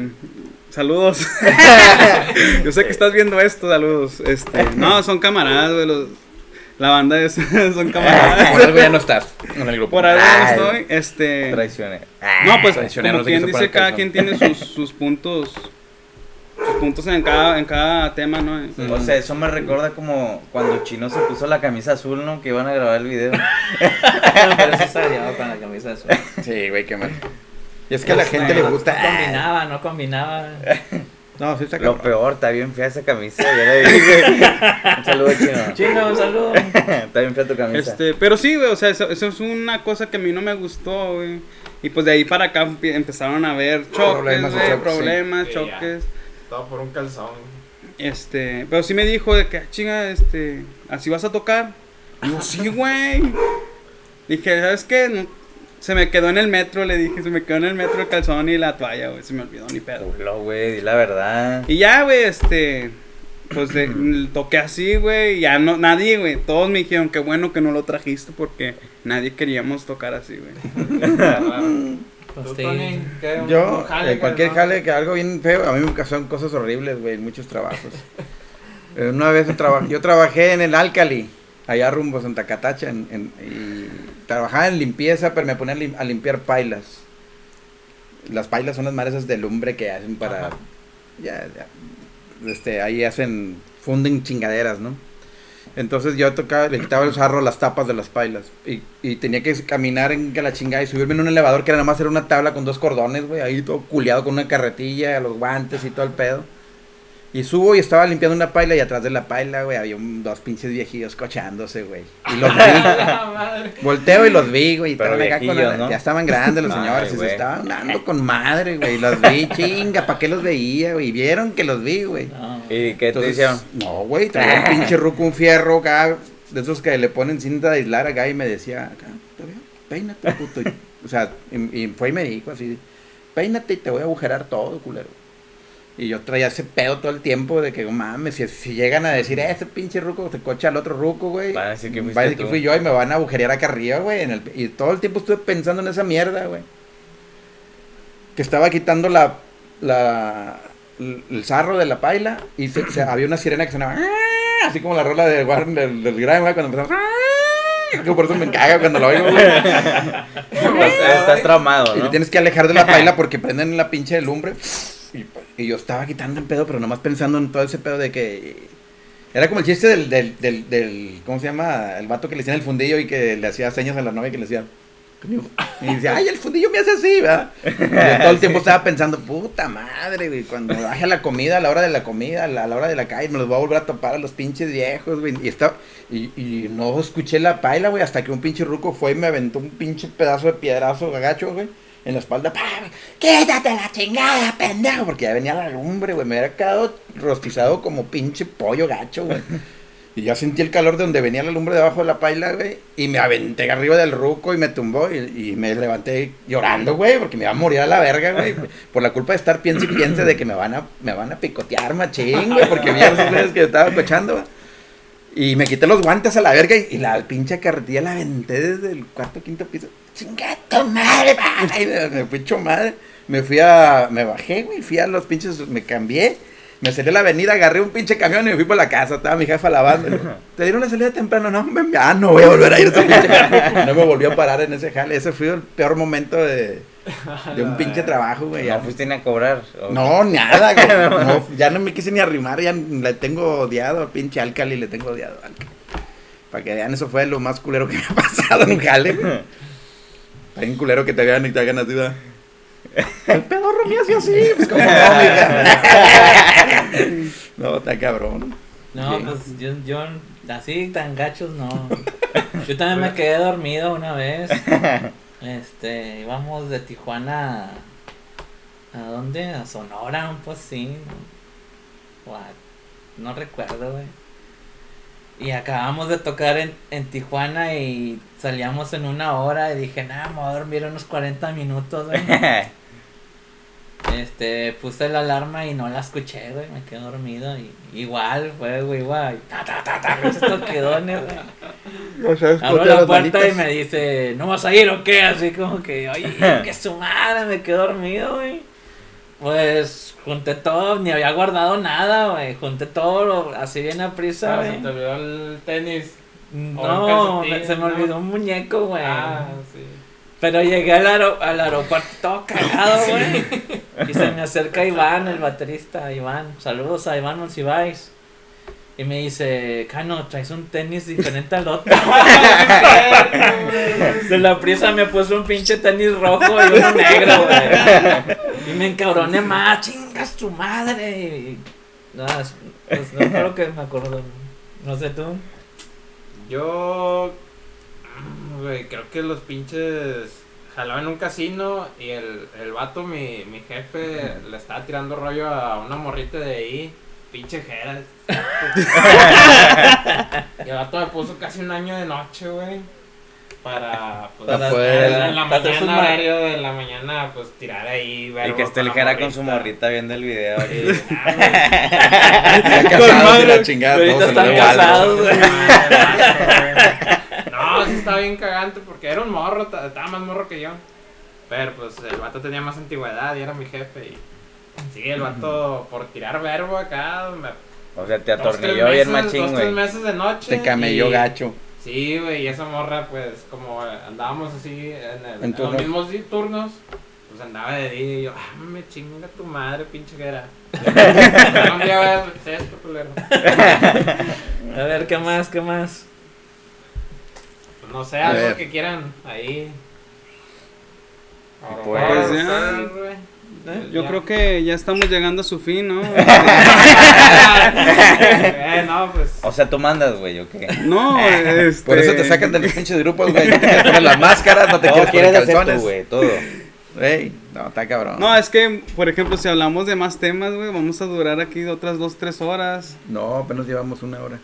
Saludos. Yo sé que estás viendo esto, saludos. Este, no, son camaradas, güey. los- la banda es, son camaradas. Por algo ya no estás en el grupo. Por algo no Ay. estoy. Este. Traicioné. No, pues como no quien dice, cada quien tiene sus, sus puntos. Sus puntos en cada, en cada tema, ¿no? O sea, eso me recuerda como cuando Chino se puso la camisa azul, ¿no? Que iban a grabar el video. Pero sí salió con la camisa azul. Sí, güey, qué mal. Y es que a la gente le gusta. No combinaba, no combinaba. No, sí está Lo cabrón. peor, está bien fea esa camisa. Ya. Un saludo, Chino. Chino, un saludo. Está bien fea tu camisa. Este, pero sí, güey, o sea, eso, eso es una cosa que a mí no me gustó, güey. Y pues de ahí para acá empezaron a haber choques, Problemas Sí, choques. Todo por un calzón. Este, pero sí me dijo de que, "Ah, chinga, este, así vas a tocar. Digo, sí, güey. Dije, ¿sabes qué? No, se me quedó en el metro, le dije, se me quedó en el metro el calzón y la toalla, güey, se me olvidó ni pedo. Culo, güey, di la verdad. Y ya, güey, este, pues de- toqué así, güey, y ya no, nadie, güey, todos me dijeron, qué bueno que no lo trajiste porque nadie queríamos tocar así, güey. Pues ¿Tú, sí. Tony, qué? ¿Un- Yo, jale, eh, cualquier no? jale que algo bien feo, a mí me pasaron cosas horribles, güey, en muchos trabajos. Eh, Una vez traba- yo trabajé en el Alcali, allá rumbo Santa Catacha, en- en- y trabajaba en limpieza, pero me ponía a lim- a limpiar pailas. Las pailas son las maresas de lumbre que hacen para... Ya, este, ahí hacen, funden chingaderas, ¿no? Entonces yo tocaba, le quitaba el sarro las tapas de las pailas. Y, y tenía que caminar en la chingada y subirme en un elevador que era nada más era una tabla con dos cordones, güey. Ahí todo culeado con una carretilla, los guantes y todo el pedo. Y subo y estaba limpiando una paila y atrás de la paila, güey, había un- dos pinches viejillos cochándose, güey. Y los vi. Volteo y los vi, güey. y Pero acá con la- ¿no? Ya estaban grandes los Ay, señores y güey. se estaban dando con madre, güey. Los vi, chinga, ¿para qué los veía, güey? Vieron que los vi, güey. No. ¿Y qué te hicieron? No, güey, traía un pinche ruco, un fierro acá, de esos que le ponen cinta de aislar acá y me decía, acá, te veo, peínate, puto. Y, o sea, y, y fue y me dijo así, peínate y te voy a agujerar todo, culero. Y yo traía ese pedo todo el tiempo de que, "No mames, si, si llegan a decir, eh, ese pinche ruco se cocha al otro ruco, güey. Van a decir que va a decir tú. que fui yo y me van a agujerear acá arriba, güey. en el- Y todo el tiempo estuve pensando en esa mierda, güey. Que estaba quitando la, la, el sarro de la paila y se- se- había una sirena que sonaba, "Ah", así como la rola de Warren del, del Grime, güey, cuando empezamos. "Ah", que por eso me caga cuando lo oigo, güey. Estás, estás traumado, Y te tienes que alejar de la paila porque prenden la pinche de lumbre. Y, y yo estaba quitando el pedo, pero nomás pensando en todo ese pedo de que. Era como el chiste del, del, del, del- ¿Cómo se llama? El vato que le hacía el fundillo y que le hacía señas a la novia que le decía. Y dice, ay, el fundillo me hace así, ¿verdad? Y yo todo el tiempo estaba pensando, puta madre, güey, cuando baje la comida, a la hora de la comida, a la, hora de la calle, me los voy a volver a topar a los pinches viejos, güey. Y, estaba, y, y no escuché la paila, güey, hasta que un pinche ruco fue y me aventó un pinche pedazo de piedrazo agacho, güey. En la espalda, quítate la chingada, pendejo, porque ya venía la lumbre, güey, me hubiera quedado rostizado como pinche pollo gacho, güey. Y yo sentí el calor de donde venía la lumbre debajo de la paila, güey. Y me aventé arriba del ruco y me tumbó. Y, y me levanté llorando, güey, porque me iba a morir a la verga, güey. Por la culpa de estar piense y piense de que me van a, me van a picotear, machín, güey. Porque vi a veces que estaba cochando, güey. Y me quité los guantes a la verga y, y la pinche carretilla la aventé desde el cuarto quinto piso. ¡Chinga tu madre! Y me, me fui hecho madre. Me fui a. Me bajé, güey. Fui a los pinches. Me cambié. Me salí a la avenida, agarré un pinche camión y me fui por la casa. Estaba mi jefa lavando. ¿Te dieron la salida temprano? No, me, ah, no voy a volver a ir a ese pinche jale. No me volví a parar en ese jale. Ese fue el peor momento de, de un pinche trabajo, güey. Ya Ya fuiste ni a cobrar. no, nada, güey. No, ya no me quise ni arrimar, ya le tengo odiado al pinche Alcali, le tengo odiado al Alcali. Para que vean, eso fue lo más culero que me ha pasado en un jale, güey. Hay un culero que te vean y te hagan así, ¿verdad? El pedorro me hace así, pues como no. No, está cabrón. No, pues yo, yo así tan gachos no. Yo también me quedé dormido una vez. Este, íbamos de Tijuana a, ¿a dónde? A Sonora, pues sí. A- no recuerdo, güey. Y acabamos de tocar en, en Tijuana y salíamos en una hora y dije, nada, me voy a dormir unos 40 minutos, güey. Este, puse la alarma y no la escuché, güey, me quedé dormido y igual, fue, güey, igual, ta, ta, ta, ta, esos toquedones, güey. O sea, es Abro la puerta y me dice, ¿no vas a ir o qué? Así como que, oye, que su madre, me quedé dormido, güey. Pues junté todo, ni había guardado nada, güey, junté todo así bien a prisa, Ah, se te olvidó el tenis. No, me- se me ¿no? olvidó un muñeco, güey. Ah, sí. Pero llegué al, aero- al aeropuerto todo cagado, güey. Y se me acerca Iván, el baterista, Iván. Saludos a Iván Monsiváis. Y me dice, Cano, traes un tenis diferente al otro. De la prisa me puso un pinche tenis rojo y uno negro, güey. Y me encabroné más, chingas tu madre. Es- pues no creo que me acuerdo. No sé tú. Yo. Güey, creo que los pinches. Jalaba en un casino y el, el vato, mi, mi jefe, le estaba tirando rollo a una morrita de ahí. Pinche jera. y el vato me puso casi un año de noche, güey. Para, pues, Para- poder- en la para mañana, ma- horario de la mañana, pues tirar ahí. Y verbo que esté el Jera con su morrita viendo el video. Ah, casados y madre. la chingada, todos están casados, ¿no? güey. No, sí estaba bien cagante porque era un morro, ta- estaba más morro que yo. Pero pues el vato tenía más antigüedad y era mi jefe. Y sí, el vato por tirar verbo acá, me, O sea, te dos, atornilló bien machín, güey. meses de noche. Te camelló y- gacho. Sí, güey, y esa morra, pues como andábamos así en, el- En en los mismos turnos, pues andaba de día y yo, ah, me chinga tu madre, pinche un día voy a hacer esto, culero. A ver, ¿qué más? ¿Qué más? Pues no sé, A algo ver. que quieran ahí. Pues, ya. ¿Eh? Yo Ya. creo que ya estamos llegando a su fin, ¿no? eh, no, pues. O sea, tú mandas, güey, ¿o qué? No, este... Por eso te sacan de los pinches grupos, güey. No te quieres poner las máscaras, no te quieres poner calzones. güey, todo. Güey, no, está cabrón. No, es que, por ejemplo, si hablamos de más temas, güey, vamos a durar aquí otras dos, tres horas. No, apenas llevamos una hora.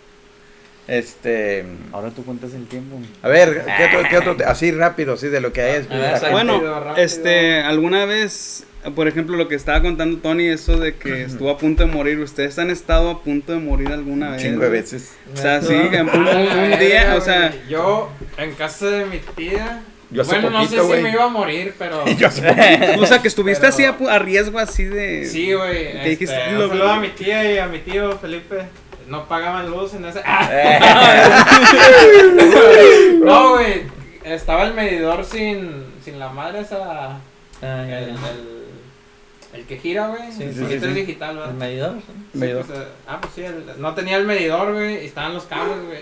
Este. Ahora tú cuentas el tiempo. A ver, ¿qué otro, qué otro te- así rápido, así de lo que hay? A ver, escuchado? Bueno, rápido. este, alguna vez, por ejemplo, lo que estaba contando Tony, eso de que estuvo a punto de morir, ¿ustedes han estado a punto de morir alguna un vez? chingo de veces. O sea, sí, que un, un- día, o sea. Yo, en casa de mi tía. Yo hace bueno, no sé si me iba a morir, pero. Yo hace o sea, que estuviste Pero- así a, pu- a riesgo así de... Sí, güey. ¿Qué dijiste? Este, Lo- saludo a mi tía y a mi tío Felipe. No pagaban luz en ese. No, güey. Estaba el medidor sin, sin la madre esa. Ah, El, ya. el, el que gira, güey. Sí, el sí, es digital, ¿El ¿verdad? medidor? Sí, medidor. pues, eh, ah, pues sí, el- no tenía el medidor, güey, y estaban los cables, güey.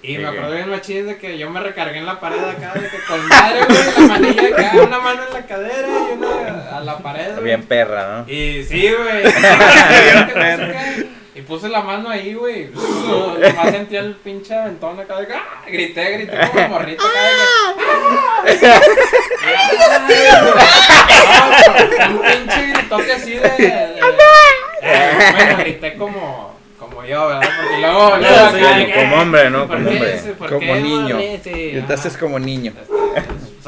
Y me acuerdo bien machín de que yo me recargué en la pared acá, de que con madre, güey, la manilla acá, una mano en la cadera y una a la pared, güey. Bien perra, ¿no? Y sí, güey. Y puse la mano ahí, güey. Nomás sentí el pinche aventón acá de ¡ah! Grité, grité como morrito acá de que. ¡ah! Un pinche gritote así de. de- de- bueno, grité como. Como yo, ¿verdad? Porque luego. luego Sí, acá como- hombre, ¿no? ¿por Como hombre. Como niño. ajá. como niño.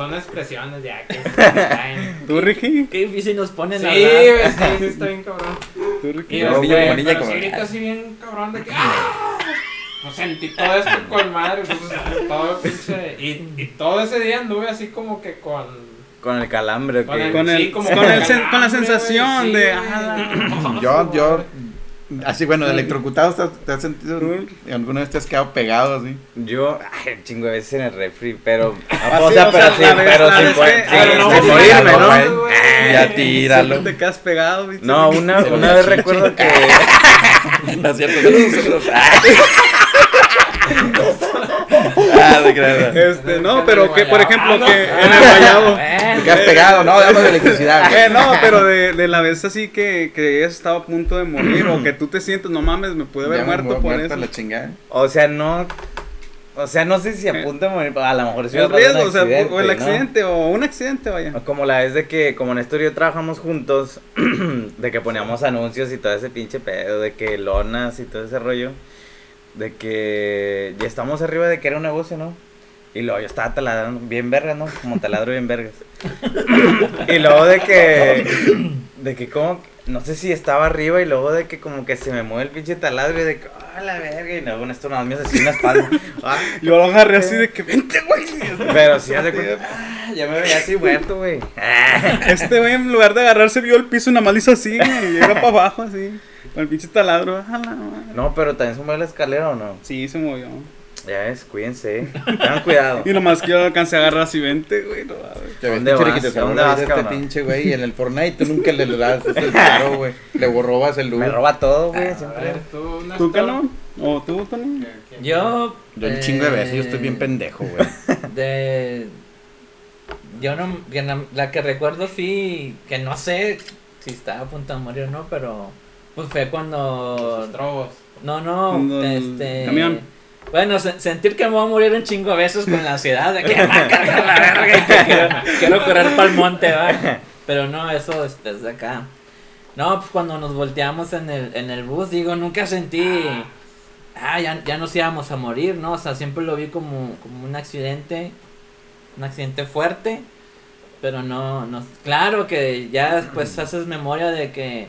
Son expresiones ya que. ¿Tú, Ricky? Qué difícil nos ponen Sí, a güey, hablar. sí, sí, está bien cabrón. ¿Tú, Y Ricky? No, niño como niña, pero como- sí grita así bien cabrón de que ¡ah! Pues sentí todo esto con madre, pues, todo pinche y, y todo ese día anduve así como que con Con el calambre. Con el- Con, Sí, el, como con, el sen- con la calambre, sensación güey, de... sí, ah, güey. Yo, yo, así bueno, electrocutado, ¿te- ¿te has sentido? ¿Alguna vez te has quedado pegado así? Yo, ay, un chingo de veces en el refri, pero. Ah, o sí, sea, o pero sea, sí, vez- pero sin sí, sin no, sí, morirme, no, ¿no? güey. Ah, Ya tíralo. Te quedas pegado, bicho. No, una, una vez recuerdo que. No es cierto. Ah, de creer. Este, no, pero que, Ah, por ejemplo, no. que en el guayabo... Te quedas pegado, no, damos de electricidad. Eh, no, pero de, de la vez así que, que hayas estado a punto de morir o que tú te sientes, no mames, me pude haber Ya me muerto mu- por muerto eso. la chingada. O sea, no. O sea, no sé si a punto de morir. A lo mejor a El riesgo, o sea, accidente, o el ¿no? accidente, o un accidente, vaya. O Como la vez de que, como Néstor y yo trabajamos juntos, de que poníamos anuncios y todo ese pinche pedo, de que lonas y todo ese rollo, de que ya estamos arriba de que era un negocio, ¿no? Y luego yo estaba taladrando, bien vergas, ¿no? Como taladro bien vergas. y luego de que, de que como, no sé si estaba arriba y luego de que como que se me mueve el pinche taladro y de que, ah, la verga, y luego Néstor nada más me hace así en la espalda. Ah, Yo lo agarré así de que, vente, güey. pero sí, haz de cuenta, ah, ya me veía así muerto, güey. Ah. Este güey, en lugar de agarrarse, vio el piso y nada más hizo así, güey, y llega para abajo, así. Con el pinche taladro. No, pero también se mueve la escalera o no. Sí, se movió. Ya ves, cuídense. Tengan cuidado. Y nomás que yo alcancé a agarrar así, vente, güey. No, ves, ¿Dónde vas? ¿A dónde salvó vas, este pinche güey y en el Fortnite tú nunca le das el paro, güey. Le robas el Me loot. roba todo, güey, A siempre. ver, tú, ¿Tú, Néstor. Cano? ¿O tú, Tony? ¿Qué- qué- Yo. Yo un chingo de veces, yo estoy bien eh, pendejo, güey. De. Yo no. la que recuerdo sí. Que no sé si estaba a punto de morir o no, pero. Pues fue cuando. Los estrobos. No, no. Cuando Este. camión. Bueno, se- sentir que me voy a morir un chingo de veces con la ansiedad de que me va a cargar la verga y que quiero, quiero correr para el monte, ¿va? Pero no, eso es desde acá. No, pues cuando nos volteamos en el, en el bus, digo, nunca sentí. Ah, ya, ya nos íbamos a morir, ¿no? O sea, siempre lo vi como, como un accidente. Un accidente fuerte. Pero no, no. Claro que ya después haces memoria de que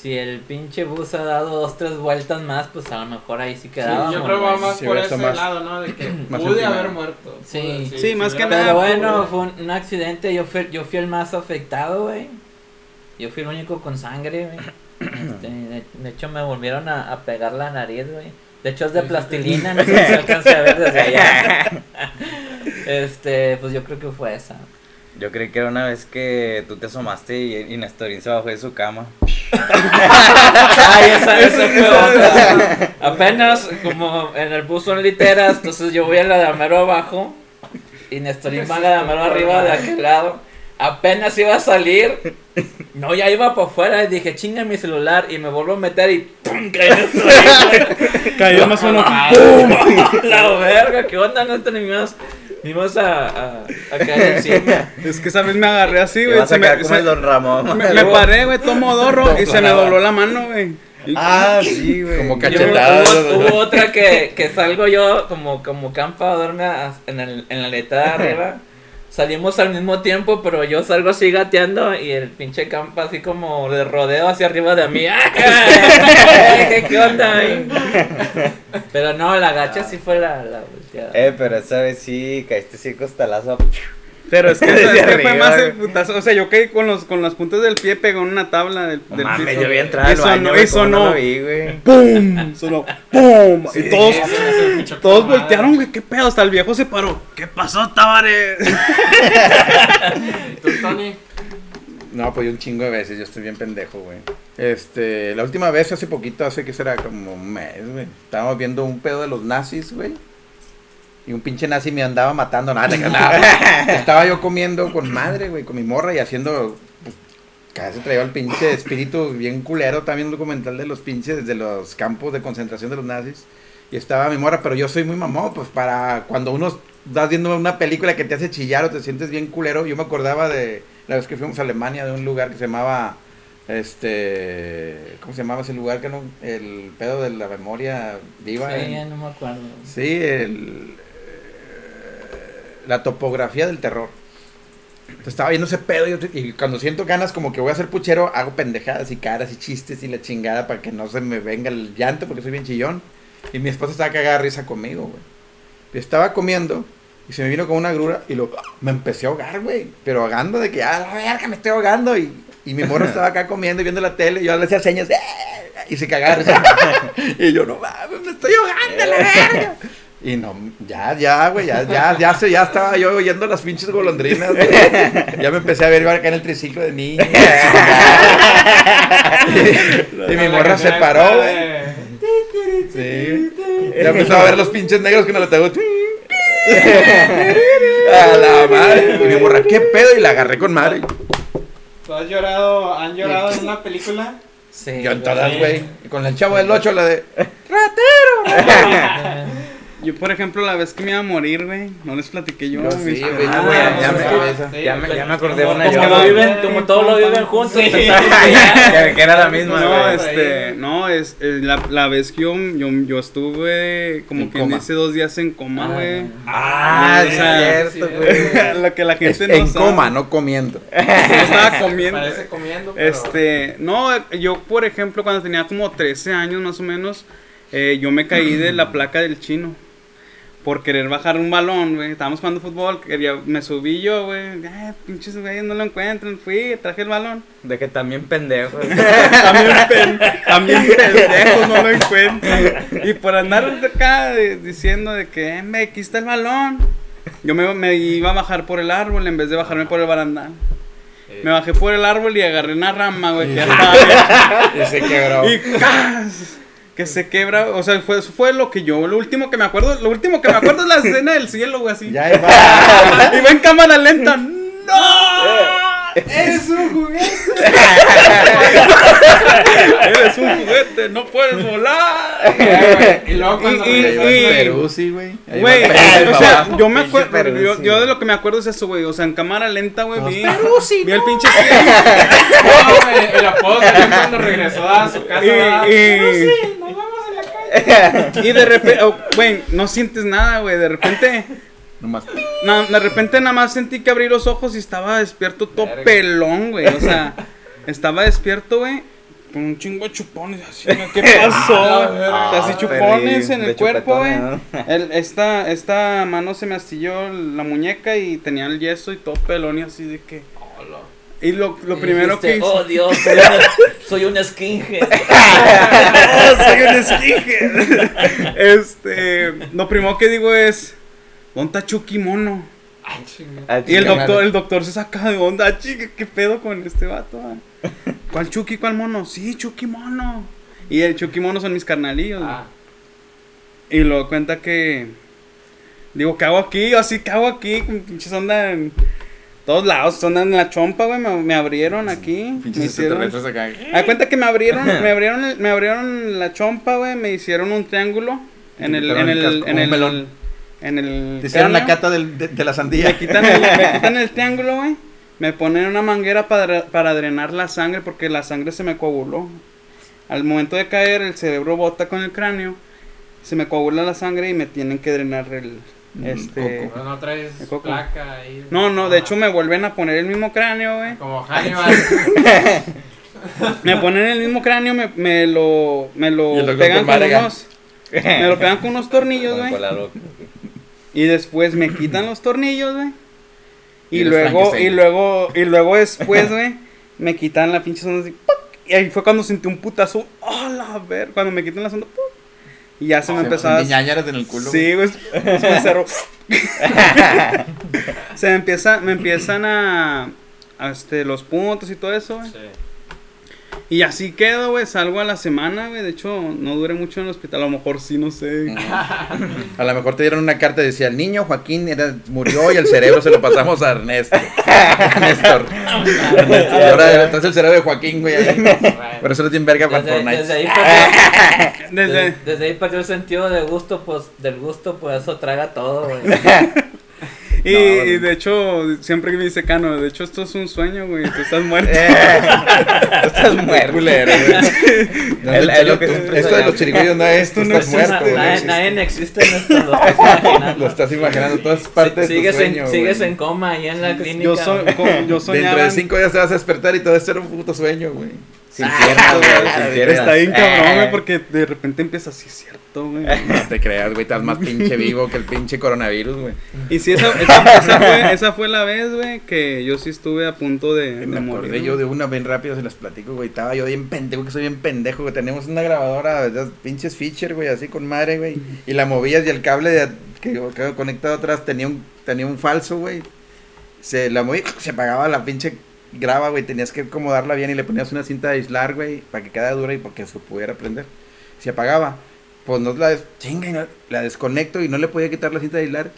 si el pinche bus ha dado dos, tres vueltas más, pues a lo mejor ahí sí Sí, quedábamos. yo creo que va güey. más Sí, por ese más- lado, ¿no? De que más pude haber muerto. Sí. Pude- Sí, más que nada, Pero bueno, fue un, un accidente, yo fui, yo fui el más afectado, güey. Yo fui el único con sangre, güey. Este, de, de hecho, me volvieron a, a pegar la nariz, güey. De hecho, es de plastilina, no sé si se alcanza a ver desde allá. Este, pues yo creo que fue esa. Yo creí que era una vez que tú te asomaste y, y Nestorín se bajó de su cama. Ay, esa, esa fue otra. Apenas, como en el bus son literas, entonces yo voy a la de Amero abajo y Nestorín va a la de Amero arriba de aquel lado. Apenas iba a salir, no, ya iba para afuera y dije, chinga mi celular y me vuelvo a meter y ¡pum! caí Nestorín. Cayó más uno. ¡Pum! La verga, ¿qué onda, Nestorín? Ibas a, a, a caer encima. Es que esa vez me agarré así, güey. vas a Se me, como se- el Don Ramón. me- me paré, güey, tomo dorro y se me dobló la mano, güey. Ah, sí, güey. Como cachetada. hubo, hubo otra que, que salgo yo como, como campa a dormir en, el, en la letra de arriba. Salimos al mismo tiempo, pero yo salgo así gateando y el pinche campa así como de rodeo hacia arriba de mí. ¿Qué, qué onda? ahí? Pero no, la gacha sí fue la, la volteada. Eh, pero esa vez sí caíste sí costalazo. Pero es que, Desde es que fue más el güey. putazo. O sea, yo caí con los con las puntas del pie pegó en una tabla del, del mames, piso. yo vi entrar y al baño, sonó, güey, y ¿cómo sonó. no lo vi, güey. ¡Pum! Sonó ¡Pum! y todos, Sí, todos voltearon, güey. ¿Qué pedo? Hasta el viejo se paró. ¿Qué pasó, Tavares? ¿Y tú, Tony? No, pues yo un chingo de veces, yo estoy bien pendejo, güey. Este, la última vez hace poquito, hace que será como un mes, güey. Estábamos viendo un pedo de los nazis, güey. Y un pinche nazi me andaba matando, nada. Estaba yo comiendo con madre, güey, con mi morra y haciendo. Pues, cada vez se traía el pinche espíritu bien culero. También un documental de los pinches, de los campos de concentración de los nazis. Y estaba mi morra, pero yo soy muy mamón, pues para cuando uno estás viendo una película que te hace chillar o te sientes bien culero. Yo me acordaba de la vez que fuimos a Alemania, de un lugar que se llamaba. Este. ¿Cómo se llamaba ese lugar? que no El pedo de la memoria viva. Sí, en- ya no me acuerdo. Sí, el, la topografía del terror. Entonces, estaba viendo ese pedo y, y cuando siento ganas como que voy a ser puchero, hago pendejadas y caras y chistes y la chingada para que no se me venga el llanto porque soy bien chillón. Y mi esposa estaba cagada risa conmigo, güey. Yo estaba comiendo y se me vino con una grura y lo, me empecé a ahogar, güey. Pero ahogando de que, ah, la verga, me estoy ahogando. Y, y mi morro estaba acá comiendo y viendo la tele y yo le hacía señas, "Eh", y se cagaba y yo, no mames, me estoy ahogando, la verga. Y no, ya, ya, güey, ya, ya, ya, se, ya estaba yo oyendo las pinches golondrinas, güey. Ya me empecé a ver acá en el triciclo de niños. y, y mi morra se paró, güey. Sí. Ya empezaba a ver los pinches negros que no le tengo. A la madre. Y mi morra, ¿qué pedo? Y la agarré con madre. ¿Tú has llorado, han llorado en una película? Sí, Yo en todas, güey. Con el chavo del 8, la de. Yo, por ejemplo, la vez que me iba a morir, güey, no les platiqué yo. Yo sí, güey. Ah, ya ya me Ya me, ya me acordé de una Como, llamada. lo viven, como todos lo viven juntos. Sí. que que, era la misma, No, güey. este, no, es, es la, la vez que yo, yo, yo estuve como En que coma. hice dos días en coma, güey. Ah, O sí, sea, es cierto, güey. Lo que la Es gente no en sabe. coma, no comiendo. Yo estaba comiendo. Parece comiendo, pero... Este, no, yo por ejemplo cuando tenía como 13 años más o menos, eh, yo me caí de la placa del chino. Por querer bajar un balón, güey. Estábamos jugando fútbol, quería, me subí yo, güey. Eh, pinches güeyes no lo encuentran. Fui, traje el balón. De que también pendejo. También, pen- también pendejos no lo encuentran. Y por andar de acá de- diciendo de que, me, aquí está el balón. Yo me, me iba a bajar por el árbol en vez de bajarme por el barandal. Eh, Me bajé por el árbol y agarré una rama, güey, que ya estaba. Y se quebró. Y ¡cas! Que se quebra, o sea, fue, eso fue lo que yo, lo último que me acuerdo, lo último que me acuerdo es la escena del cielo, güey, así. Ya va. Y va en cámara lenta. ¡No! ¡Es un juguete! ¡Eres un juguete! ¡No puedes volar! Y luego cuando Y- y- Perú, sí, güey. Güey, Perú, o sea, yo me acuerdo, yo, yo de lo que me acuerdo es eso, güey, o sea, en cámara lenta, güey, Todos, vi, Peruzzi, vi el no. pinche cielo. No, güey, el apodo cuando regresó a su casa. Y- y- No, sí, nos vemos en la calle. Y de repente, oh, güey, no sientes nada, güey, de repente... Nomás. Na- de repente nada más sentí que abrí los ojos y estaba despierto todo Verga. pelón, güey. O sea, estaba despierto, güey, con un chingo de chupones. Así. ¿qué pasó? Ah, sea, así Ah, chupones en el cuerpo, güey. Esta, esta mano se me astilló la muñeca y tenía el yeso y todo pelón y así de que... Hola. Y lo, lo primero que hice... Oh Dios, soy una, soy una skinhead. soy un skinhead. este, lo primero que digo es... ¿Dónde está Chucky Mono? Ay. Ah, Y el doctor, el doctor se saca de onda, chica, ¿qué pedo con este vato? ah? ¿Cuál Chucky, cuál mono? Sí, Chucky mono. Y el Chucky mono son mis carnalillos. Ah, Y luego cuenta que. Digo, ¿qué hago aquí? Yo así, ¿qué hago aquí? Pinches onda en todos lados. Onda en la chompa, güey. Me, me abrieron aquí. Me Pinches hicieron. extraterrestres acá. Cuenta que me abrieron, me abrieron, el- me abrieron la chompa, güey. Me hicieron un triángulo en el, quitaron en el el, casco en como un el, melón. en el. Te hicieron la cata del- de, de la sandía. Me quitan el, me quitan el triángulo, güey. Me ponen una manguera para, para drenar la sangre porque la sangre se me coaguló. Al momento de caer, el cerebro bota con el cráneo. Se me coagula la sangre y me tienen que drenar el. Mm, Este. coco. no traes El coco. placa ahí. No, no, de hecho me vuelven a poner el mismo cráneo, güey. Como Hannibal. Me ponen el mismo cráneo, me, me lo, me lo pegan con unos. Me lo pegan con unos tornillos, güey. Y después me quitan los tornillos, güey. Y, luego, y luego, y luego después, güey, me quitan la pinche sonda así, ¡puc! Y ahí fue cuando sentí un putazo. ¡Ah, la ver! Cuando me quitan la sonda, ¡puc! Y ya se me empezaba. Ñañaras en el culo. Sí, güey. Se me cerró. se me empieza, me empiezan a, a, este, los puntos y todo eso, güey. Sí. Y así quedo, güey, salgo a la semana, güey. De hecho, no duré mucho en el hospital. A lo mejor sí, no sé. A lo mejor te dieron una carta y decía, el niño Joaquín era- murió y el cerebro se lo pasamos a Ernesto. Néstor. Ernesto. Y ahora estás el cerebro de Joaquín, güey. Por eso no tiene verga para Desde, Fortnite. desde ahí perdió, Desde... desde, ahí perdió el sentido de gusto, pues, del gusto, pues eso traga todo, güey. Y, No, y güey. de hecho, siempre que me dice Cano, de hecho esto es un sueño, güey, tú estás muerto. Estás muerto. Culero, güey. No, es lo que esto de los chirigüillos no es, tú Esto no estás muerto, nadie, nadie existe en esto, lo estás imaginando. Lo estás imaginando, todo es parte de tu sigues, sueño, en, sigues en coma ahí en la clínica. Yo, como- yo soñaba... Dentro de cinco días te vas a despertar y todo esto era un puto sueño, güey. Sin piernas, güey. Sin piernas. Está bien cabrón, Eh. güey, porque de repente empieza así, es cierto, güey. No te creas, güey, estás más pinche vivo que el pinche coronavirus, güey. Y sí, esa, esa, esa fue, esa fue la vez, güey, que yo sí estuve a punto de, de Me morir. acordé yo de una bien rápido, se las platico, güey. Estaba yo bien pendejo, que soy bien pendejo, güey. Tenemos una grabadora, de pinches feature, güey, así con madre, güey. Y la movías y el cable de- que que conectado atrás tenía un, tenía un falso, güey. Se la moví, se apagaba la pinche graba, güey. Tenías que acomodarla bien y le ponías una cinta de aislar, güey, para que quedara dura y para que se pudiera prender. Se apagaba. Pues no la des chinga la desconecto y no le podía quitar la cinta de aislar.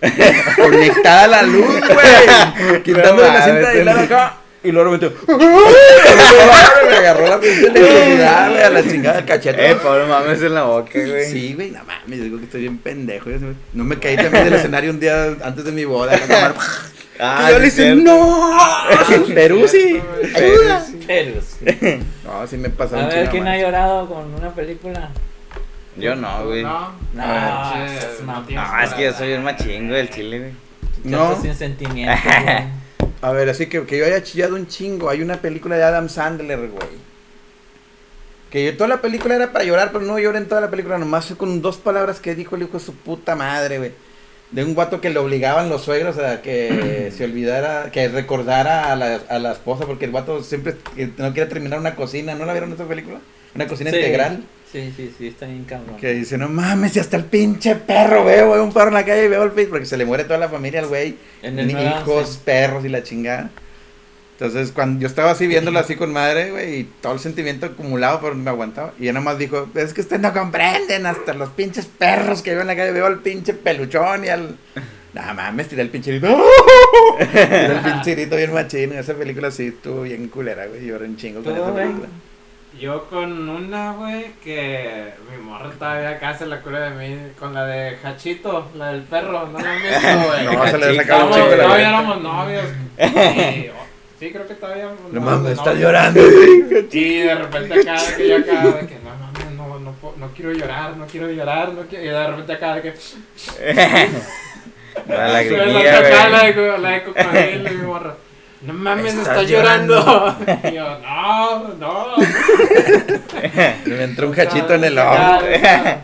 Conectada a la luz, güey. Quitándole la cinta de aislar acá. Y luego me metió. me agarró la pinche electricidad, güey, a la chingada del cachete. Eh, Pablo, mames en la boca, güey. Sí, güey, no mames, digo que estoy bien pendejo. yo No me caí también del escenario un día antes de mi boda. Ah, y yo le hice, cierto. ¡No! Perú sí, ayuda. Pero sí. No, sí me pasó A un ver, chingo ¿quién ha llorado con una película? Yo no, güey. No, No. No, Ah, es no tienes es que yo soy un machingo del chile, güey. No. Sin sentimientos, güey. A ver, así que, que yo haya chillado un chingo. Hay una película de Adam Sandler, güey. Que yo, toda la película era para llorar, pero no lloré en toda la película. Nomás fue con dos palabras que dijo el hijo de su puta madre, güey. De un guato que le obligaban los suegros a que se olvidara, que recordara a la, a la esposa, porque el guato siempre no quiere terminar una cocina. ¿No la vieron esa película? Una cocina Sí. integral. Sí, sí, sí, está bien cabrón. Que dice, no mames, si hasta el pinche perro veo, veo un perro en la calle y veo el pinche, porque se le muere toda la familia al güey. Hijos, sí. perros y la chingada. Entonces, cuando yo estaba así viéndolo así con madre, güey, y todo el sentimiento acumulado, pero me aguantaba. Y ella nomás dijo, es que ustedes no comprenden, hasta los pinches perros que veo en la calle, veo al pinche peluchón y al... No mames, tiré el pinche grito. tiré el pinche grito bien machín. Esa película sí estuvo bien culera, güey. Lloré un chingo con ¿Tú, esa película. Yo con una, güey, que mi morra todavía acá se la cura de mí, con la de Hachito, la del perro, no la visto, güey. No, se le sacaba un la todavía éramos novios. Y, oh, sí, creo que todavía. No no, mames, estás llorando, güey. Y de repente acá, de que yo acá, de que no mames, no, no, puedo- no quiero llorar, no quiero llorar, no quiero. Y de repente acá, de que. La lagrimilla, de, co- la de cocodrilo y mi morra. No mames, está llorando. Y yo, no, no. Me entró un cachito en el ojo.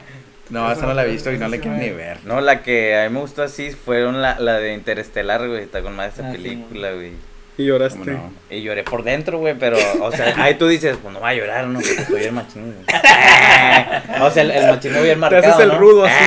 No, esa no la he visto y no la quiero ni ver. No, la que a mí me gustó así fueron la, la de Interestelar, güey. Está con más esa Ah, sí, película, güey. Y lloraste. Y lloré por dentro, güey, pero, o sea, ahí tú dices, pues no va a llorar, ¿no? Porque soy el machín, güey. O sea, el, el machismo bien Te marcado, haces el ¿no? rudo así.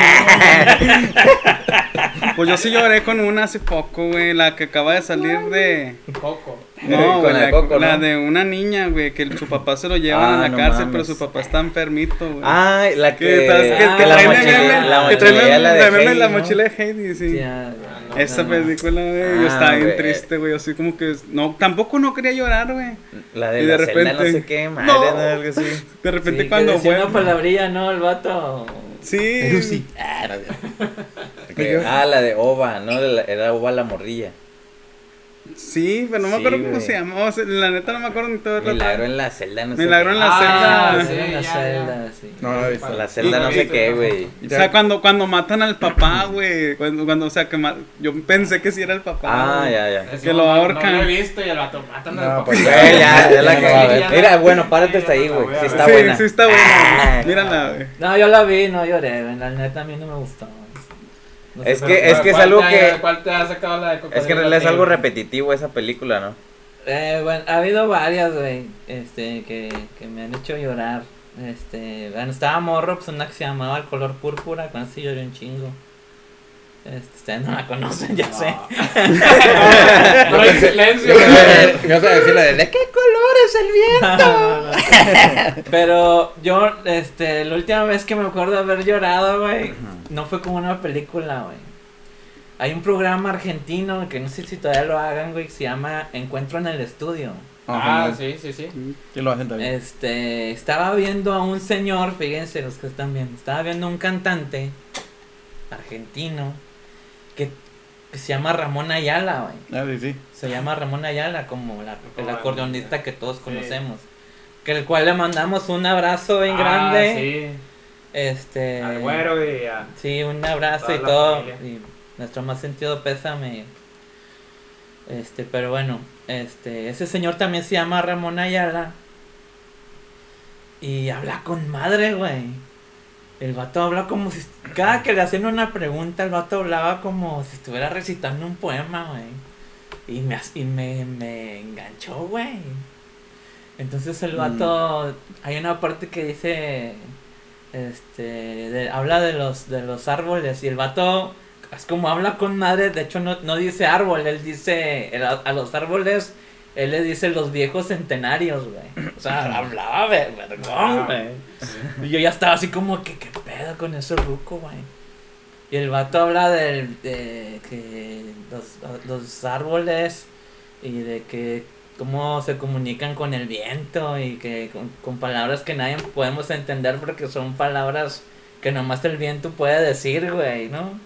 Pues yo sí lloré con una hace poco, güey, la que acaba de salir de... Coco. No, Con güey, la la, de Coco, la ¿no? de una niña, güey, que el- su papá se lo llevan Ah, a la no cárcel, mames. pero su papá está enfermito, güey. Ay, la que... que, que, Ah, que la mochila- la que el mochila de Heidi, la ¿no? mochila de Heidi, sí. Ya, no, Esa no, película, güey, yo Ah, estaba bien güey. triste, güey, así como que, no, tampoco no quería llorar, güey. La de Y la de celda, no repente- sé qué, madre, No. ¿no? algo así. De repente Sí, cuando que decía fue... una palabrilla, ¿no? El vato. Sí. Lucy. Ah, no, ah, la de Ova, ¿no? Era Ova la morrilla. Sí, pero no me Sí, acuerdo cómo se o sea, la neta no me acuerdo ni todo el Milagro en la celda, no sé Milagro qué. en la Ah, celda. Sí, en la celda, sí. No visto. La celda no sé qué, güey. O sea, cuando, cuando matan al papá, güey. Cuando, cuando, o sea, que ma- yo pensé que sí era el papá. Ah, güey. ya, ya. Decimos, Que lo no- ahorcan. No lo he visto y el vato matan No, al papá. pues Güey, ya, ya la no cagué. Mira, bueno, párate hasta ahí, no güey. Sí está sí, buena. sí está buena. Ah. Mírala, güey. No, yo la vi, no lloré, güey, la neta a mí no me gustó. No Es que- qué. es que es ¿Cuál algo te- que- ¿Cuál te ha sacado la de Coco? Es que en realidad es algo repetitivo esa película, ¿no? Eh, bueno, ha habido varias, güey, este, que, que me han hecho llorar. Este, bueno, estaba morro, pues una que se llamaba El color púrpura, con eso sí lloré un chingo. Este, ustedes no la conocen, ya sé. No hay silencio, Me vas a decir la de ¿de qué color es el viento? Pero yo, este, la última vez que me acuerdo de haber llorado, güey, no fue como una película, güey. Hay un programa argentino que no sé si todavía lo hagan, güey, que se llama Encuentro en el Estudio. Ah, sí, sí, sí. Sí lo hacen también. Este, estaba viendo a un señor, fíjense los que están viendo, estaba viendo a un cantante argentino que, que se llama Ramón Ayala, güey. Ah, sí, sí. Se llama Ramón Ayala, como la- el acordeonista que todos Sí. conocemos. Que el cual le mandamos un abrazo bien Ah, grande. Sí. Este. Al güero y a. Sí, un abrazo y todo. Y nuestro más sentido pésame. Este, pero bueno, este, ese señor también se llama Ramón Ayala. Y habla con madre, güey. El vato habla como si. Cada que le hacían una pregunta, el vato hablaba como si estuviera recitando un poema, güey. Y me, y me, me enganchó, güey. Entonces el Mm. vato. Hay una parte que dice. Este. de- habla de los, de los árboles. Y el vato. Es como habla con madre. De hecho, no, no dice árbol. Él dice. el- a los árboles. Él le dice los viejos centenarios, güey. O sea, hablaba ver- vergón, güey. Y yo ya estaba así como que, ¿qué pedo con ese ruco, güey? Y el vato habla del, de que los, los árboles y de que cómo se comunican con el viento y que con, con palabras que nadie podemos entender porque son palabras que nomás el viento puede decir, güey, ¿no?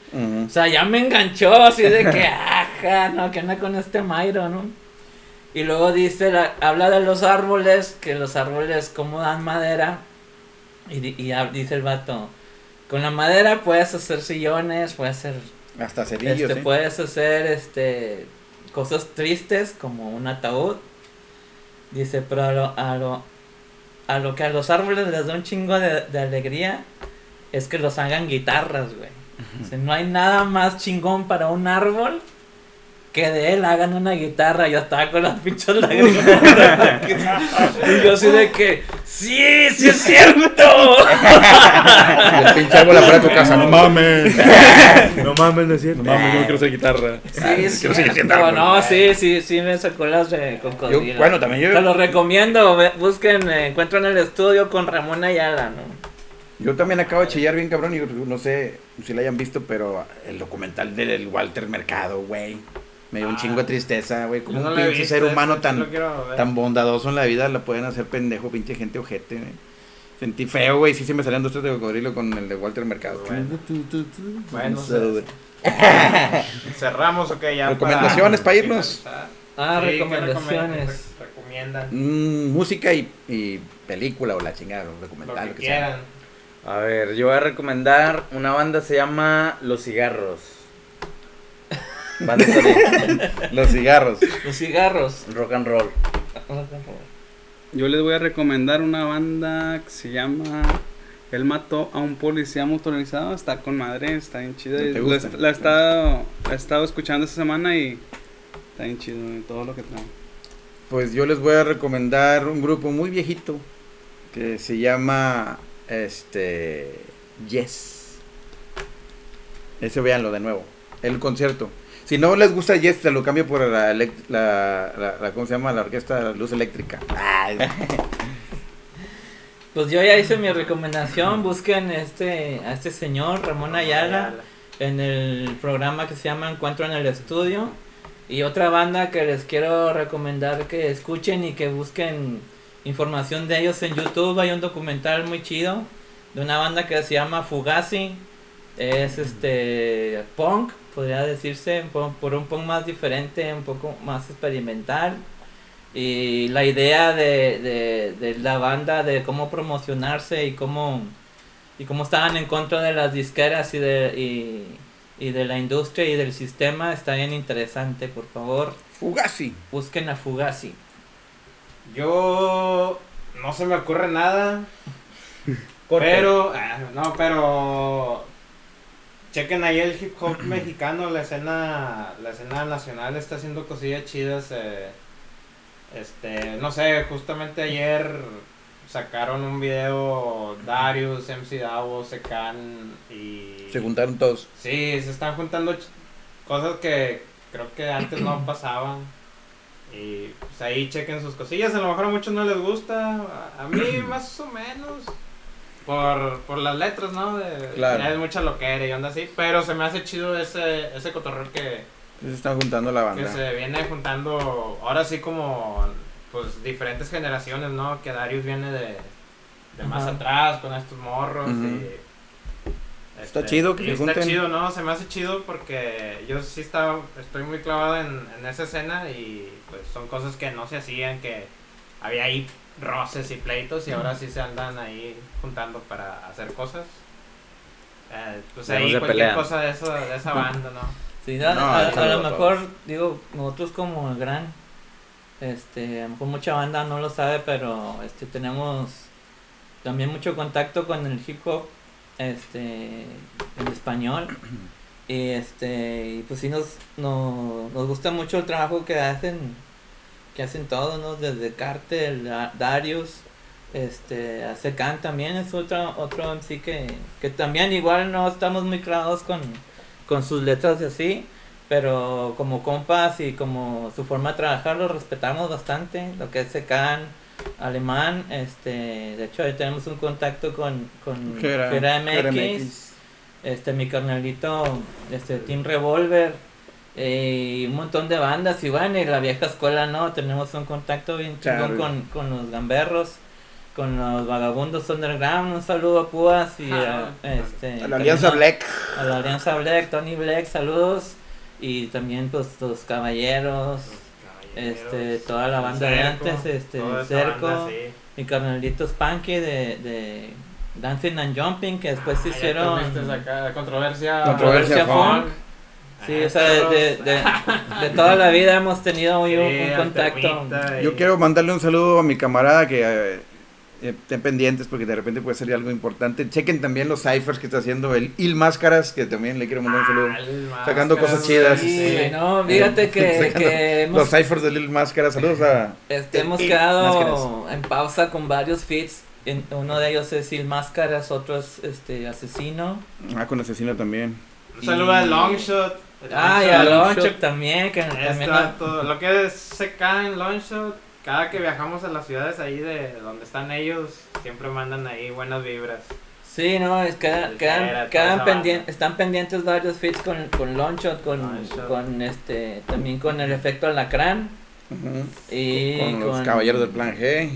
O sea, ya me enganchó así de que, ajá, no, que anda con este Mairo, ¿no? Y luego dice, la- habla de los árboles, que los árboles como dan madera. Y, y dice el vato, con la madera puedes hacer sillones, puedes hacer, Hasta cerillos, este, puedes hacer, este, cosas tristes como un ataúd. Dice, pero a lo, a lo, a lo que a los árboles les da un chingo de, de alegría es que los hagan guitarras, güey. O sea, no hay nada más chingón para un árbol que de él hagan una guitarra. Yo estaba con las pinches lágrimas. y yo así de que, sí, sí es cierto. Y el pinche árbol afuera de tu casa, no mames. No mames, no es cierto. No mames, yo no quiero ser guitarra. Sí, es quiero seguir siendo cierto. árbol. No, sí, sí, sí me sacó las de cocodrilo. Bueno, también yo- Te lo recomiendo. Busquen, eh, encuentro en el estudio con Ramón Ayala, ¿no? Yo también acabo de chillar bien cabrón y no sé si lo hayan visto, pero el documental del Walter Mercado, güey. Me dio un Ah. chingo de tristeza, güey. Como no un pinche ser humano tan, tan bondadoso en la vida la pueden hacer pendejo, pinche gente ojete, güey. Sentí feo, güey. Sí se me salían dos tres de cocodrilo con el de Walter Mercado. Bueno. Bueno, güey. Cerramos, ok, ya. Recomendaciones para irnos. Ah, Sí, ¿qué recomendaciones. recomen- Recomiendan Mm, música y, y película o la chingada, o lo documental, que lo que sea. quieran. A ver, yo voy a recomendar una banda se llama Los Cigarros. Los cigarros. Los cigarros. rock and roll. Yo les voy a recomendar una banda que se llama Él mató a un policía motorizado. Está con madre, está bien chida. ¿No La, gusta? la he estado, la he estado escuchando esta semana y está bien chido todo lo que trae. Pues yo les voy a recomendar un grupo muy viejito que se llama este Yes. Ese véanlo de nuevo. El concierto. Si no les gusta Yes, te lo cambio por la, la, la, ¿cómo se llama? La orquesta Luz Eléctrica. Pues yo ya hice mi recomendación. Busquen este, a este señor, Ramón Ayala, en el programa que se llama Encuentro en el Estudio. Y otra banda que les quiero recomendar que escuchen y que busquen información de ellos en YouTube. Hay un documental muy chido de una banda que se llama Fugazi. Es este punk, podría decirse, por, por un punk más diferente, un poco más experimental. Y la idea de, de, de la banda de cómo promocionarse y cómo y cómo estaban en contra de las disqueras y de y, y de la industria y del sistema está bien interesante, por favor, Fugazi. busquen a Fugazi. Yo no se me ocurre nada. Pero, ah, no, pero chequen ahí el hip hop mexicano, la escena, la escena nacional está haciendo cosillas chidas. eh, este, no sé, justamente ayer sacaron un video Darius, MC Davo, Secan y... Se juntaron todos. Sí, se están juntando cosas que creo que antes no pasaban. Y pues ahí chequen sus cosillas. A lo mejor a muchos no les gusta. A mí más o menos. Por, por las letras, ¿no? De, Claro. Es mucha loquera y onda así. Pero se me hace chido ese, ese cotorreo que, Se están juntando la que banda. se viene juntando. Ahora sí como pues diferentes generaciones, ¿no? Que Darius viene de, de más Ajá. atrás con estos morros y... Está chido que y se Está junten. chido, ¿no? Se me hace chido porque yo sí estaba, estoy muy clavado en, en esa escena y pues son cosas que no se hacían, que había ahí roces y pleitos y ahora sí se andan ahí juntando para hacer cosas. Eh, pues ahí cualquier pelean. cosa de, eso, de esa banda, ¿no? Sí, a, No, a- a déjalo lo todos. mejor, digo, nosotros como gran, este, a lo mejor mucha banda no lo sabe, pero este, tenemos también mucho contacto con el hip hop, este, en español. Y este, y pues sí nos, no- nos gusta mucho el trabajo que hacen, que hacen todos, ¿no? Desde Cartel, Da- Darius, este, Secan también es otro, otro MC que, que también igual no estamos muy clavados con, con sus letras y así, pero como compas y como su forma de trabajar lo respetamos bastante, lo que es Secan, alemán, este, de hecho ahí tenemos un contacto con, con Jera MX, Jera MX. este mi carnalito, este Team Revolver, eh, y un montón de bandas y bueno, y la vieja escuela no, tenemos un contacto bien chingón Claro. con, con los gamberros, con los vagabundos underground, un saludo a Púas y a, este A la Alianza también Black. a la Alianza Black, Tony Black, saludos. Y también pues los caballeros, este, toda la banda de antes, este, Cerco, banda, sí. mi carnalito Spanky de, de Dancing and Jumping, que después se Ah, ya hicieron acá controversia. Controversia funk. Sí, Ah, o sea, de, de, de- de toda la vida hemos tenido muy un, un contacto. Yo quiero mandarle un saludo a mi camarada que eh, eh, estén pendientes porque de repente puede salir algo importante. Chequen también los ciphers que está haciendo el Il Máscaras, que también le quiero mandar un saludo. Sacando cosas chidas. Sí, no, fíjate que, Sacando que hemos Los ciphers del Il Máscaras. Saludos a. Este, hemos quedado Máscaras. en pausa con varios feats. En- uno de ellos es Il Máscaras, otro es este Asesino. Ah, con Asesino también. Un saludo a Longshot. Ah, y a Longshot. También, que Este también no- lo que es CK en Longshot, cada que viajamos a las ciudades ahí de donde están ellos, siempre mandan ahí buenas vibras. Sí, no, es que El quedan, quedan pendien- están pendientes varios feats con, con Longshot, con, Longshot. con este, también con el efecto alacrán y con los con- Caballeros del Plan G.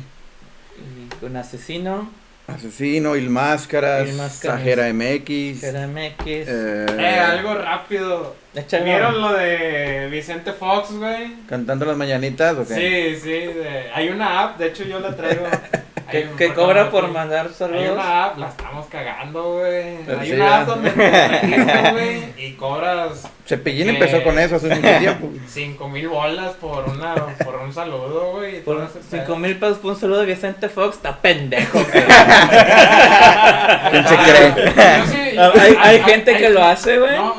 y con Asesino, Asesino, Il Máscaras, Il Máscaras. Sajera MX. Jera MX. eh, Eh, algo rápido. Échale. ¿Vieron lo de Vicente Fox, güey? Cantando las mañanitas, ¿o qué? Sí, sí, de- hay una app, de hecho yo la traigo. que, Hay- cobra por mandar Hay saludos. una app, la estamos cagando, güey. Hay Sí, una app donde te güey, y cobras Cepillín empezó con eso hace mucho tiempo. cinco mil bolas por una por un saludo, güey. y Por todo ese 5 pedo. mil pesos por un saludo de Vicente Fox, está pendejo. ¿Quién se cree? Yo sí- hay, hay gente que lo hace, güey. No,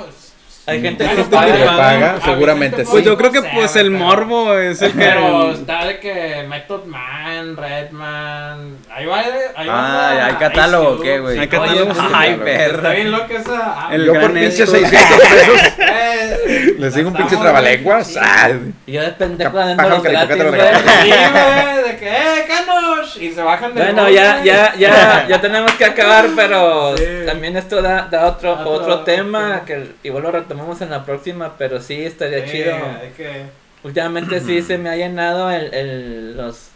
Hay gente que bien, le paga. paga, a seguramente sí. Pues yo creo que pues el pero- morbo es el que... Pero está de que Method Man, Redman. Ahí va, ahí va. Ah, ¿hay catálogo o qué, güey? Hay catálogo. Ay, Está perro. bien loca esa. app. El Yo por esto. 600 pesos Eh, les digo un pinche trabalenguas. Ah, Y yo de pendejo pájaro los que le gratis, güey. los Sí, güey, de que, eh, Canos. Y se bajan de Bueno, ya, ya, ya, ya tenemos que acabar, pero también esto da, da otro, Otro- tema que igual lo retomamos en la próxima, pero sí estaría chido. Últimamente sí se me ha llenado el, el, los,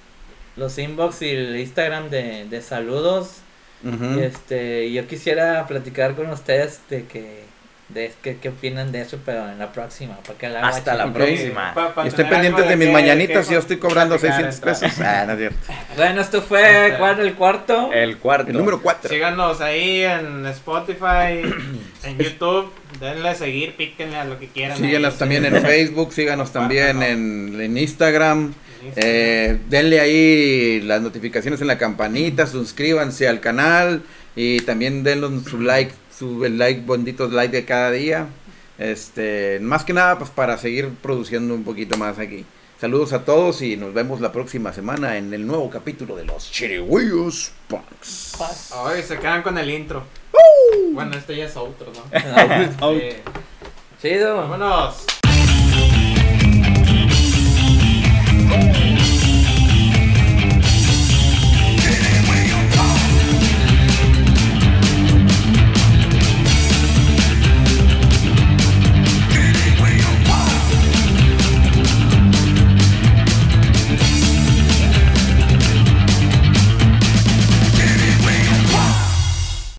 los inbox y el Instagram de, de saludos. este, yo quisiera platicar con ustedes de que, de que, qué opinan de eso, pero en la próxima, porque la Hasta la próxima. Pa- pa Y Estoy pendiente de mis qué- mañanitas qué y yo estoy cobrando platicar 600 esta- pesos. Ah, no es cierto. Bueno, esto fue ¿cuál, el cuarto. El cuarto. El número 4. Síganos ahí en Spotify, en YouTube. Denle a seguir, píquenle a lo que quieran. Síguenos ahí. también en Facebook, síganos también en, en Instagram. Eh, denle ahí las notificaciones en la campanita, suscríbanse al canal y también denle su like, su el like, bonditos like de cada día. Este, más que nada pues para seguir produciendo un poquito más aquí. Saludos a todos y nos vemos la próxima semana en el nuevo capítulo de los Chirigüeyos Punks. Ay, se quedan con el intro. Bueno, este ya es otro, ¿no? Out. Eh, Chido. vámonos.